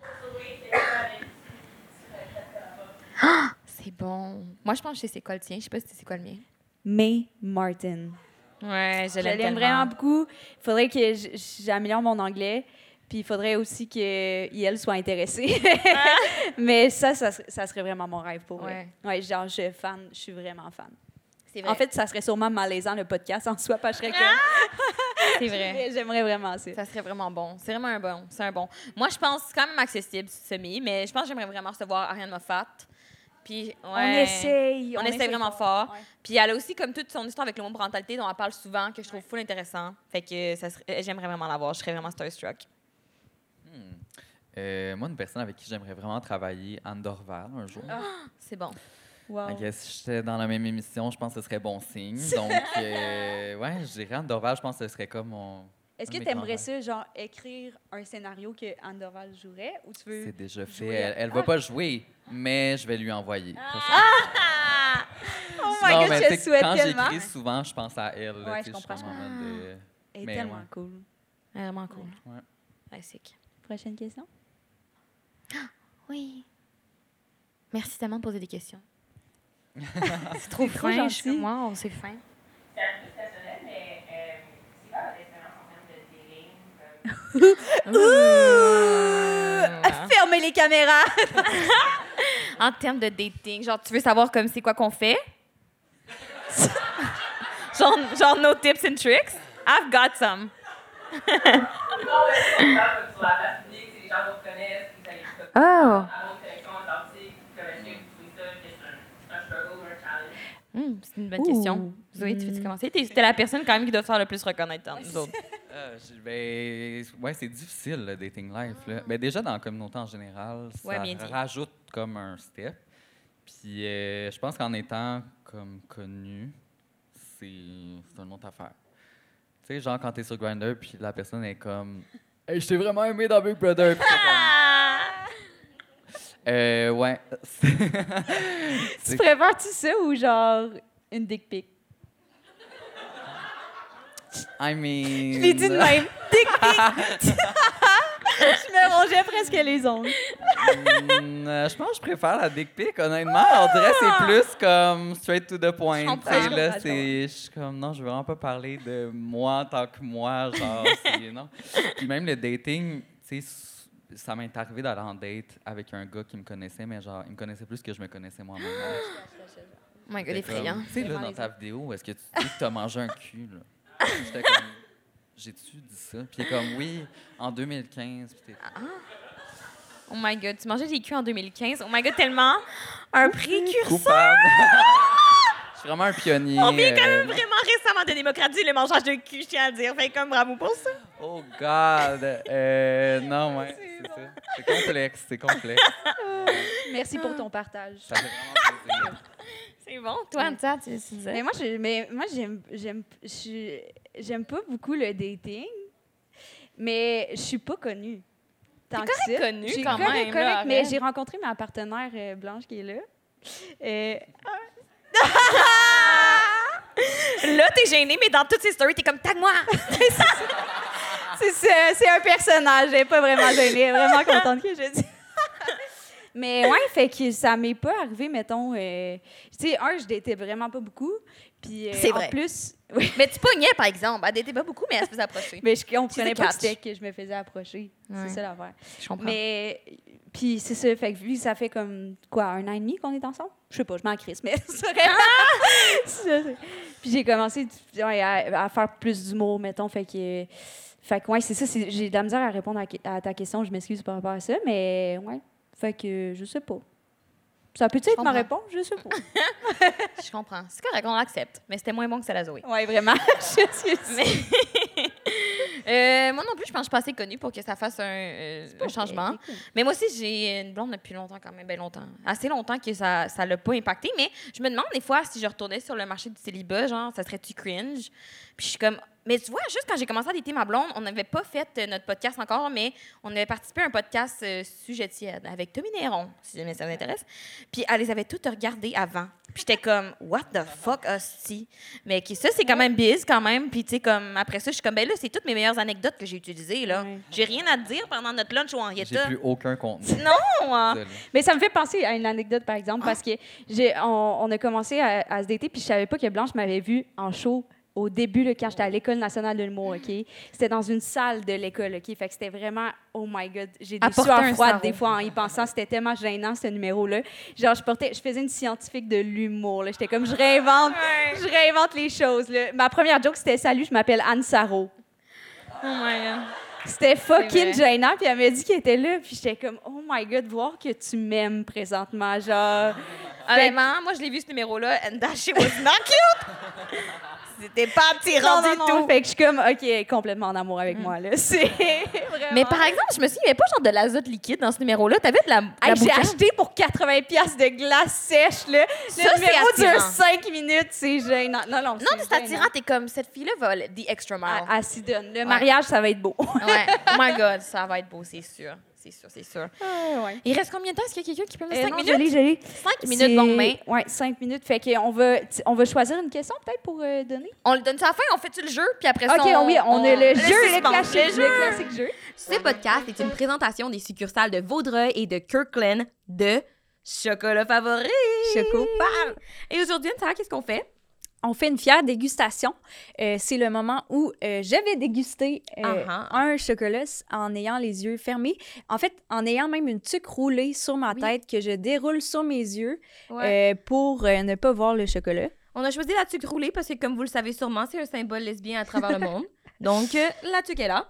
C'est bon. Moi, je pense que c'est quoi le tien. Je sais pas si c'est quoi le mien. May Martin. Ouais, je Je l'aime l'aime vraiment beaucoup. Il faudrait que j'améliore mon anglais. Puis il faudrait aussi qu'elle soit intéressée. Mais ça, ça, serait- ça serait vraiment mon rêve pour vrai. Ouais, genre, je, suis fan, je suis vraiment fan. C'est vrai. En fait, ça serait sûrement malaisant le podcast en soi, que je serais comme. c'est vrai. J'aimerais vraiment ça. Ça serait vraiment bon. C'est vraiment un bon. C'est un bon. Moi, je pense que c'est quand même accessible, semi, mais je pense que j'aimerais vraiment recevoir Ariane Moffat. Puis, ouais. On essaye. On, essaie vraiment fort. Ouais. Puis elle a aussi comme toute son histoire avec le mot parentalité dont elle parle souvent, que je trouve full intéressant. Fait que ça serait- j'aimerais vraiment l'avoir. Je serais vraiment starstruck. Euh, moi, une personne avec qui j'aimerais vraiment travailler, Anne Dorval, un jour. C'est bon. Wow. I guess si j'étais dans la même émission, je pense que ce serait bon signe. Donc, euh, ouais, je dirais Anne Dorval, je pense que ce serait comme mon. Est-ce que tu aimerais ça, genre, écrire un scénario que Anne Dorval jouerait ou tu veux. C'est déjà fait. Elle, elle va pas jouer, mais je vais lui envoyer. Ah! Oh my Non, god, mais je le souhaite quand tellement. j'écris souvent, je pense à elle. Ouais, je comprends, en mode de- Elle est mais tellement ouais. cool. Vraiment cool. Ouais. Ouais, sick. Prochaine question? Oui. Merci tellement de poser des questions. c'est trop trop fin. Je suis gentil. comme, wow, c'est fin. C'est un peu personnel, mais euh, c'est quoi votre expérience en termes de dating? Comme... Fermez les caméras! en termes de dating? Genre, tu veux savoir comme c'est quoi qu'on fait? genre, genre, no tips and tricks? I've got some. Non, mais c'est ça, sur la place publique, c'est les gens qu'on connaissent, qui s'allient pas. Oh. À votre connexion authentique, comme est-ce que vous trouvez ça, que c'est un, un struggle ou un Hmm, c'est une bonne question. Zoé, tu veux commencer? T'es la personne quand même qui doit se faire le plus reconnaître dans nous autres. Euh, ben, ouais, c'est difficile le dating life. Là. Ben, déjà, dans la communauté en général, ça Ouais, rajoute comme un step. Puis euh, je pense qu'en étant comme connu, c'est c'est une autre affaire. Tu sais, genre quand t'es sur Grindr, puis la personne est comme Hey, je t'ai vraiment aimé dans Big Brother. Euh, ouais. Tu préfères-tu ça ou genre une dick pic? I mean. Je l'ai dit de même. Dick pic! je me rongeais presque les ongles. Mm, euh, je pense que je préfère la dick pic, honnêtement. On dirait que c'est plus comme straight to the point. Je je là, je c'est, je suis comme, non, je veux vraiment pas parler de moi en tant que moi, genre, non. Puis même le dating, tu sais, ça m'est arrivé d'aller en date avec un gars qui me connaissait, mais genre, il me connaissait plus que je me connaissais moi-même. Oh my god, C'était effrayant. Tu sais, là, dans les ta vidéo, est-ce que tu dis que t'as mangé un cul, là? J'étais comme, j'ai-tu dit ça? Puis il est comme, oui, en 2015. Puis t'es Oh my god, tu mangeais des culs en 2015. Oh my god, tellement un précurseur. coupable. Suis vraiment un pionnier. On vient quand même euh, vraiment récemment de démocratiser le mangeage de cul, je tiens à dire. Fait comme bravo pour ça. Oh God! Euh, non, ouais, c'est ça. C'est complexe, c'est complexe. Merci pour ton partage. Ça fait vraiment plaisir. C'est bon. Toi, tu, tu disais? Mais moi, je, mais moi j'aime, j'aime, j'aime pas beaucoup le dating, mais je suis pas connue. Tant T'es que correct ça. connue J'ai quand correct, même, correct, là, mais arrête. j'ai rencontré ma partenaire euh, Blanche qui est là. Euh, Là, t'es gênée, mais dans toutes ces stories, t'es comme tag-moi. c'est, un personnage, est pas vraiment gênée, vraiment contente que je dise. Mais ouais, fait que ça m'est pas arrivé, mettons. euh, tu sais, un, je datais vraiment pas beaucoup. Puis euh, C'est en vrai. plus, oui, mais tu pognais, par exemple. Elle n'était pas beaucoup, mais elle se faisait approcher. mais je comprenais pas que que je me faisais approcher. Ouais. C'est ça l'affaire. Je comprends. Mais, puis c'est ça, fait que vu ça fait comme, quoi, un an et demi qu'on est ensemble? Je sais pas, je m'en crisse, mais. Puis j'ai commencé ouais, à, à faire plus d'humour, mettons, fait que... Fait que, ouais, c'est ça, j'ai de la misère à répondre à, à ta question, je m'excuse par rapport à ça, mais, ouais, fait que, je sais pas. Ça peut être ma réponse? Je sais pas. Je comprends. C'est correct, on l'accepte. Mais c'était moins bon que c'est la Zoé. ouais, vraiment. je suis Mais Euh, moi non plus, je pense que je suis pas assez connue pour que ça fasse un, euh, un changement. Mais moi aussi, j'ai une blonde depuis longtemps, quand même, bien longtemps. Assez longtemps que ça ça l'a pas impacté. Mais je me demande des fois si je retournais sur le marché du célibat, genre, ça serait-tu cringe? Puis je suis comme. Mais tu vois, juste quand j'ai commencé à dater ma blonde, on n'avait pas fait euh, notre podcast encore, mais on avait participé à un podcast euh, sujet tiède avec Tommy Néron, si jamais ça vous intéresse. Puis elle les avait toutes regardées avant. Puis j'étais comme, what the fuck, hostie? Mais qui- ça, c'est quand même biz, quand même. Puis tu sais, comme, après ça, je suis comme, ben là, c'est toutes mes meilleures anecdotes que j'ai utilisées, là. J'ai rien à te dire pendant notre lunch au J'ai Henrietta. plus aucun contenu. Non! hein. Mais ça me fait penser à une anecdote, par exemple, parce que j'ai, on, on a commencé à, à se dater, puis je savais pas que Blanche m'avait vue en show au début, là, quand j'étais à l'École nationale de l'humour, OK? C'était dans une salle de l'école, OK? Fait que c'était vraiment, oh my God, j'ai des Apporter sueurs froides des fois en y pensant. C'était tellement gênant, ce numéro-là. Genre, je portais, je faisais une scientifique de l'humour, là. J'étais comme, je réinvente, je réinvente les choses, là. Ma première joke, c'était « Salut, je m'appelle Anne Sarro ». Oh my God. C'était fucking gênant, puis elle m'a dit qu'elle était là, puis j'étais comme, oh my god, voir que tu m'aimes présentement, genre. Honnêtement, moi, je l'ai vu ce numéro-là, and that shit was not cute! C'était pas attirant Non, du non, non. tout. Fait que je suis comme, OK, complètement en amour avec moi, là. C'est vraiment. Mais par exemple, je me suis dit, il n'y avait pas genre de l'azote liquide dans ce numéro-là? T'avais de la, de la Hey, j'ai acheté pour 80 pièces de glace sèche, là. Ça, Le numéro dure attirant. 5 minutes, c'est gênant. Non, non, Non, mais c'est attirant. T'es comme, cette fille-là va aller the extra mile. Elle, elle s'y donne. Le mariage, ça va être beau. Ouais. Oh my God, ça va être beau, c'est sûr. C'est sûr, c'est sûr. ouais. Il reste combien de temps? Est-ce qu'il y a quelqu'un qui peut me Euh, dire 5 non, minutes? je l'ai. 5 minutes, bon main. Oui, 5 minutes. Fait qu'on va, on va choisir une question, peut-être, pour euh, donner? On le donne ça à la fin, on fait-tu le jeu? Puis après ça, OK, on, oui, on, a le, jeu, le, classique, Le classique jeu. Ce podcast est une présentation des succursales de Vaudreuil et de Kirkland de Chocolat Favori. Choco parle. Et aujourd'hui, Sarah, qu'est-ce qu'on fait? On fait une fière dégustation. Euh, c'est le moment où euh, je vais déguster euh, Ah un chocolat en ayant les yeux fermés. En fait, en ayant même une tuque roulée sur ma Oui. tête que je déroule sur mes yeux Ouais. euh, pour ne pas voir le chocolat. On a choisi la tuque roulée parce que, comme vous le savez sûrement, c'est un symbole lesbien à travers le monde. Donc, la tuque est là.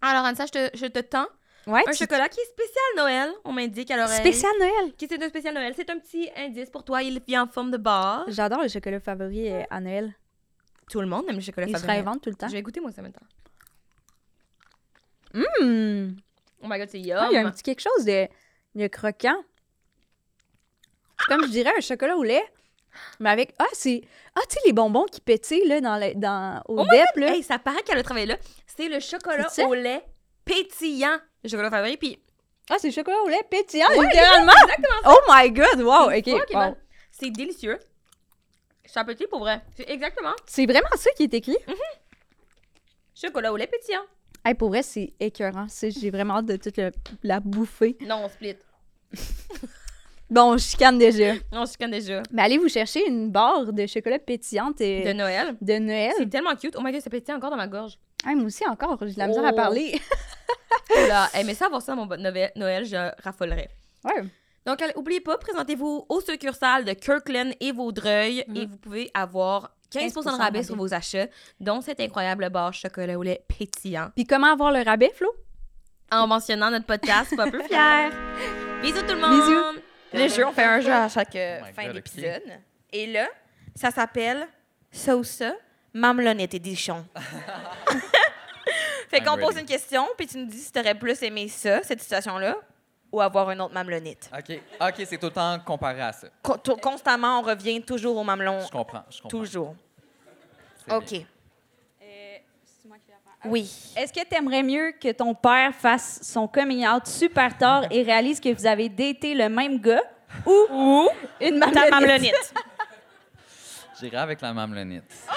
Alors, Anissa, je te, je te tends Ouais, un tu- chocolat qui est spécial Noël. On m'indique à l'oreille. spécial Noël. Qui c'est un spécial Noël? C'est un petit indice pour toi. Il vient en forme de barre. J'adore le chocolat favori euh, à Noël. Tout le monde aime le chocolat Il se favori. réinvente tout le temps. Je vais goûter moi ça maintenant. Hum! Oh my god, c'est Ah, il y a un yum. petit quelque chose de, de croquant. Comme je dirais un chocolat au lait, mais avec. Ah, c'est. Ah, tu sais, les bonbons qui pétillent là, dans le, dans, au Oh DEP. Là. Hey, ça paraît qu'elle a travaillé là. C'est le chocolat au lait pétillant. Le chocolat favori. Puis, Ah, c'est le chocolat au lait pétillant, Ouais, littéralement. Oh my god, wow, ok. wow. c'est délicieux. Petit pour vrai. C'est exactement C'est vraiment ça qui est écrit. chocolat au lait pétillant. Hey, pour vrai, c'est écœurant. J'ai vraiment hâte de toute le- la bouffer. Non, on split. Bon, je chicane déjà. On connaît déjà. Mais allez vous chercher une barre de chocolat pétillante euh, De Noël. de Noël. C'est tellement cute. Oh my god, c'est pétillant encore dans ma gorge. Hey, moi aussi, encore, j'ai de la misère à Oh. parler. Là, hey, mais ça, avoir ça mon Noël, Noël, je raffolerais. ouais. Donc, allez, oubliez pas, présentez-vous au succursale de Kirkland et Vaudreuil et vous pouvez avoir 15 de 15% rabais rabais. sur vos achats, dont cette incroyable barre chocolat au lait pétillant. Puis comment avoir le rabais, Flo? En mentionnant notre podcast, pas peu fier. Bisous tout le monde! Bisous. Le jeu, on fait un jeu à chaque euh, Oh fin d'épisode. Et là, ça s'appelle Ça ou ça, Mamelonnette Edition. fait qu'on pose une question, puis tu nous dis si t'aurais plus aimé ça, cette situation-là, ou avoir un autre mamelonnette. OK. OK, c'est tout le temps comparé à ça. Constamment, on revient toujours au mamelon. Je comprends. Je comprends. Toujours. C'est OK. bien. Oui. Est-ce que tu aimerais mieux que ton père fasse son coming out super tard et réalise que vous avez daté le même gars ou, une Ta mamelonnette? mamelonnette. J'irai avec la mamelonnite. Ah!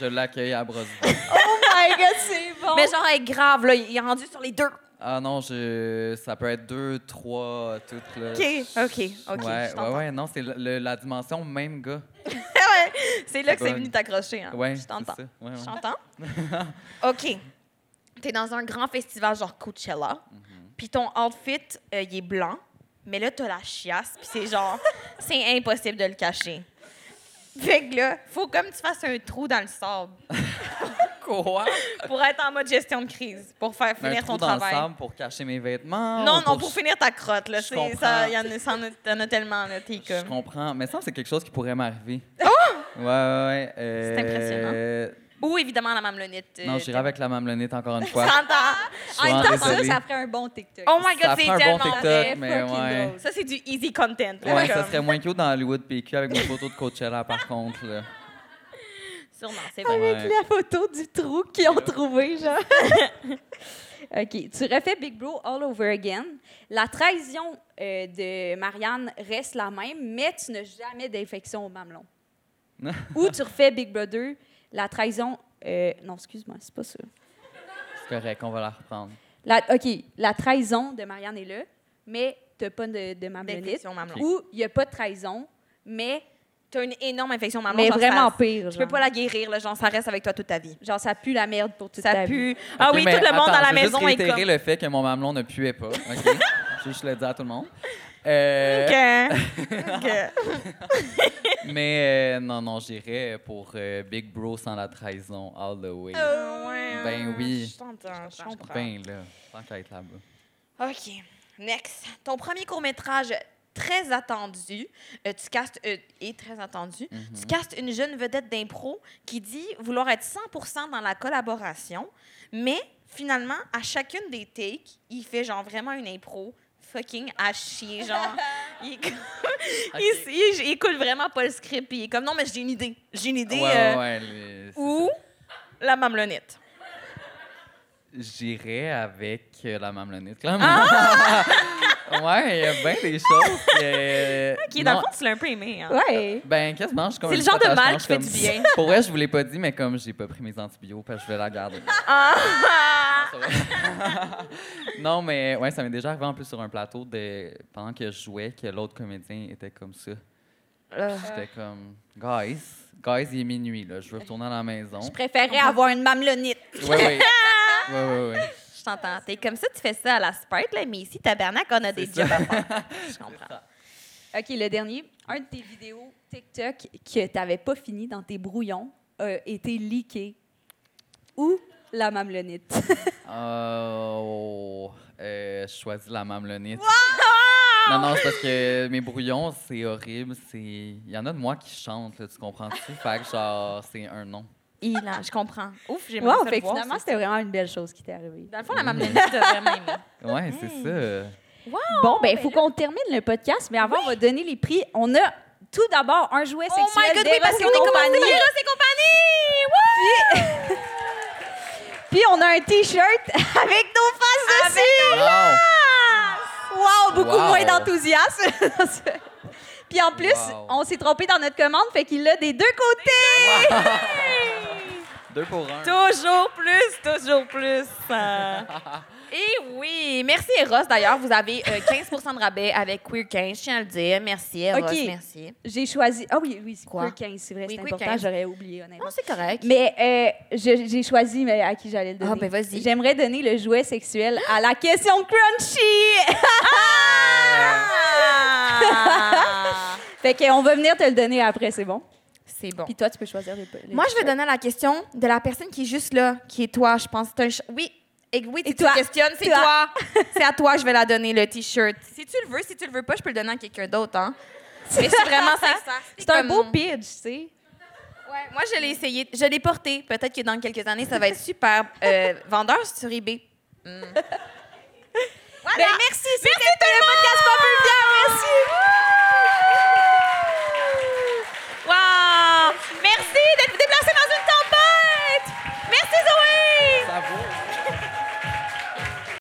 Je l'accueille à bras. Oh my god, c'est bon! Mais genre, elle est grave, là. Il est rendu sur les deux. Ah non, je... ça peut être deux, trois, toutes là. OK, OK, OK. ouais, je ouais, ouais, non, c'est le- le- la dimension même gars. Ouais, C'est là que c'est venu t'accrocher. Hein. Ouais, je c'est t'entends. ça. Ouais, ouais. Je t'entends? OK. T'es dans un grand festival genre Coachella, Mhm. puis ton outfit, euh, il est blanc, mais là, t'as la chiasse, puis c'est genre, c'est impossible de le cacher. Fait que là, faut comme tu fasses un trou dans le sable Quoi? pour être en mode gestion de crise, pour faire Un finir trou ton dans le travail. sable pour cacher mes vêtements? Non, non, pour finir ta crotte, là. Je C'est- comprends. ça, y en a, en tellement, là. Je comprends. Mais ça, c'est quelque chose qui pourrait m'arriver. Ouais, ouais, ouais. euh, C'est impressionnant. Ou évidemment la mamelonnette. Non, j'irai avec la mamelonnette encore une fois. J'entends. En même temps, ça, ça ferait un bon TikTok. Oh my god, c'est ferait un bon tellement. TikTok, mais ouais. Ça, c'est du easy content. là, Ouais, ça serait moins cute dans Hollywood PQ avec mes photos de Coachella, par contre. Là. Sûrement, c'est vrai. Ouais. La photo du trou qu'ils ont trouvé, genre. OK. Tu refais Big Bro all over again. La trahison euh, de Marianne reste la même, mais tu n'as jamais d'infection au mamelon. Ou tu refais Big Brother, la trahison... euh, non, excuse-moi, c'est pas ça. C'est correct, on va la reprendre. La, OK, la trahison de Marianne est là, mais tu n'as pas de, de mamelonite. Ou il n'y a pas de trahison, mais, T'as une énorme infection mamelon. mais genre, vraiment ça- pire. Tu peux genre. pas la guérir, là, genre, ça reste avec toi toute ta vie. Genre, ça pue la merde pour toute Ça ta vie. pue. Ah Ok, oui, tout le monde attends, dans la je maison juste est comme. le fait que mon mamelon ne puait pas. OK? je veux juste le dire à tout le monde. Euh, Ok. Ok. Mais euh, non, non, j'irais pour euh, Big Bro sans la trahison, all the way. Ouais, Ben oui. Je t'entends, je comprends. Ben là, tant qu'à être là-bas. OK. Next. Ton premier court-métrage très attendu, euh, tu castes, est très attendu, Mhm. tu castes une jeune vedette d'impro qui dit vouloir être 100% dans la collaboration, mais finalement, à chacune des takes, il fait genre vraiment une impro fucking à chier, genre. il, comme- il- il- il écoute vraiment pas le script, puis il est comme non, mais j'ai une idée. J'ai une idée. Ouais, euh, ouais, ouais, les- c'est Ou la mamelonnette. J'irais avec euh, la mamelonnette, clairement. ouais, il y a bien des choses. que- Qui, dans non, le fond, tu l'as un peu aimé. Hein? Ouais. Ben, quasiment, je comme C'est le genre de mal qui fait du bien. Pour vrai, je vous l'ai pas dit, mais comme j'ai pas pris mes antibiotiques, je vais la garder. Ah! Ça va. non, mais ouais, ça m'est déjà arrivé en plus sur un plateau de, pendant que je jouais que l'autre comédien était comme ça. Euh, J'étais comme, guys, guys, il est minuit, là. Je veux retourner à la maison. Je préférerais avoir une mamelonite. Ouais, ouais, ouais. je t'entends. T'es comme ça, tu fais ça à la Sprite, là, mais ici, tabarnak, on a des jobs à faire. Je comprends. OK, le dernier. Un de tes vidéos TikTok que tu n'avais pas fini dans tes brouillons a été leaké. Où la mamelonite? Oh, euh, je choisis la mamelonite. Non, non, c'est parce que mes brouillons, c'est horrible. C'est... Il y en a de moi qui chantent, là, tu comprends-tu? Fait que, genre, c'est un nom. Il, là, je comprends. Ouf, j'ai Wow, fait voir, finalement, c'était vraiment une belle chose qui t'est arrivée. Dans le fond, la mamelonite, t'as vraiment aimé. Ouais, c'est ça. Bon, ben, il faut qu'on termine le podcast, mais avant, on va donner les prix. On a tout d'abord un jouet Oh sexuel my God, oui, parce qu'on est compagnie. commandé Eros et compagnie! Wouh! Puis on a un T-shirt avec nos faces dessus. Wow! Wow, beaucoup Wow. moins d'enthousiasme. Puis en plus, Wow. on s'est trompé dans notre commande, fait qu'il l'a des deux côtés. Deux pour un. Toujours plus, toujours plus. Euh, Et oui, merci Eros d'ailleurs. Vous avez euh, 15 de rabais avec Queer 15, je tiens à le dire. Merci Eros, OK. merci. J'ai choisi. Ah oui, oui, c'est Quoi? Queer 15, c'est vrai, Oui, c'est Queer important, 15. j'aurais oublié, honnêtement. Non, c'est correct. Mais euh, je- j'ai choisi mais à qui j'allais le donner. Ah, ben, vas-y. J'aimerais donner le jouet sexuel à la question crunchy. Ah! fait qu'on va venir te le donner après, c'est bon? c'est bon. Puis toi, tu peux choisir les, les Moi, je vais donner la question de la personne qui est juste là, qui est toi, je pense. C'est un ch- Oui, et oui, si tu questionnes, c'est toi. c'est à toi que je vais la donner, le T-shirt. Si tu le veux, si tu le veux pas, je peux le donner à quelqu'un d'autre. Hein? Mais c'est vraiment sincère. C'est un beau pitch, tu sais. Ouais, moi, je l'ai essayé. Je l'ai porté. Peut-être que dans quelques années, ça va être super. Euh, vendeur sur eBay. Mm. Voilà. Ben, merci. C'était le podcast Pas Merci. Wow. Merci d'être déplacé dans une tempête. Merci, Zoé. Ça vaut.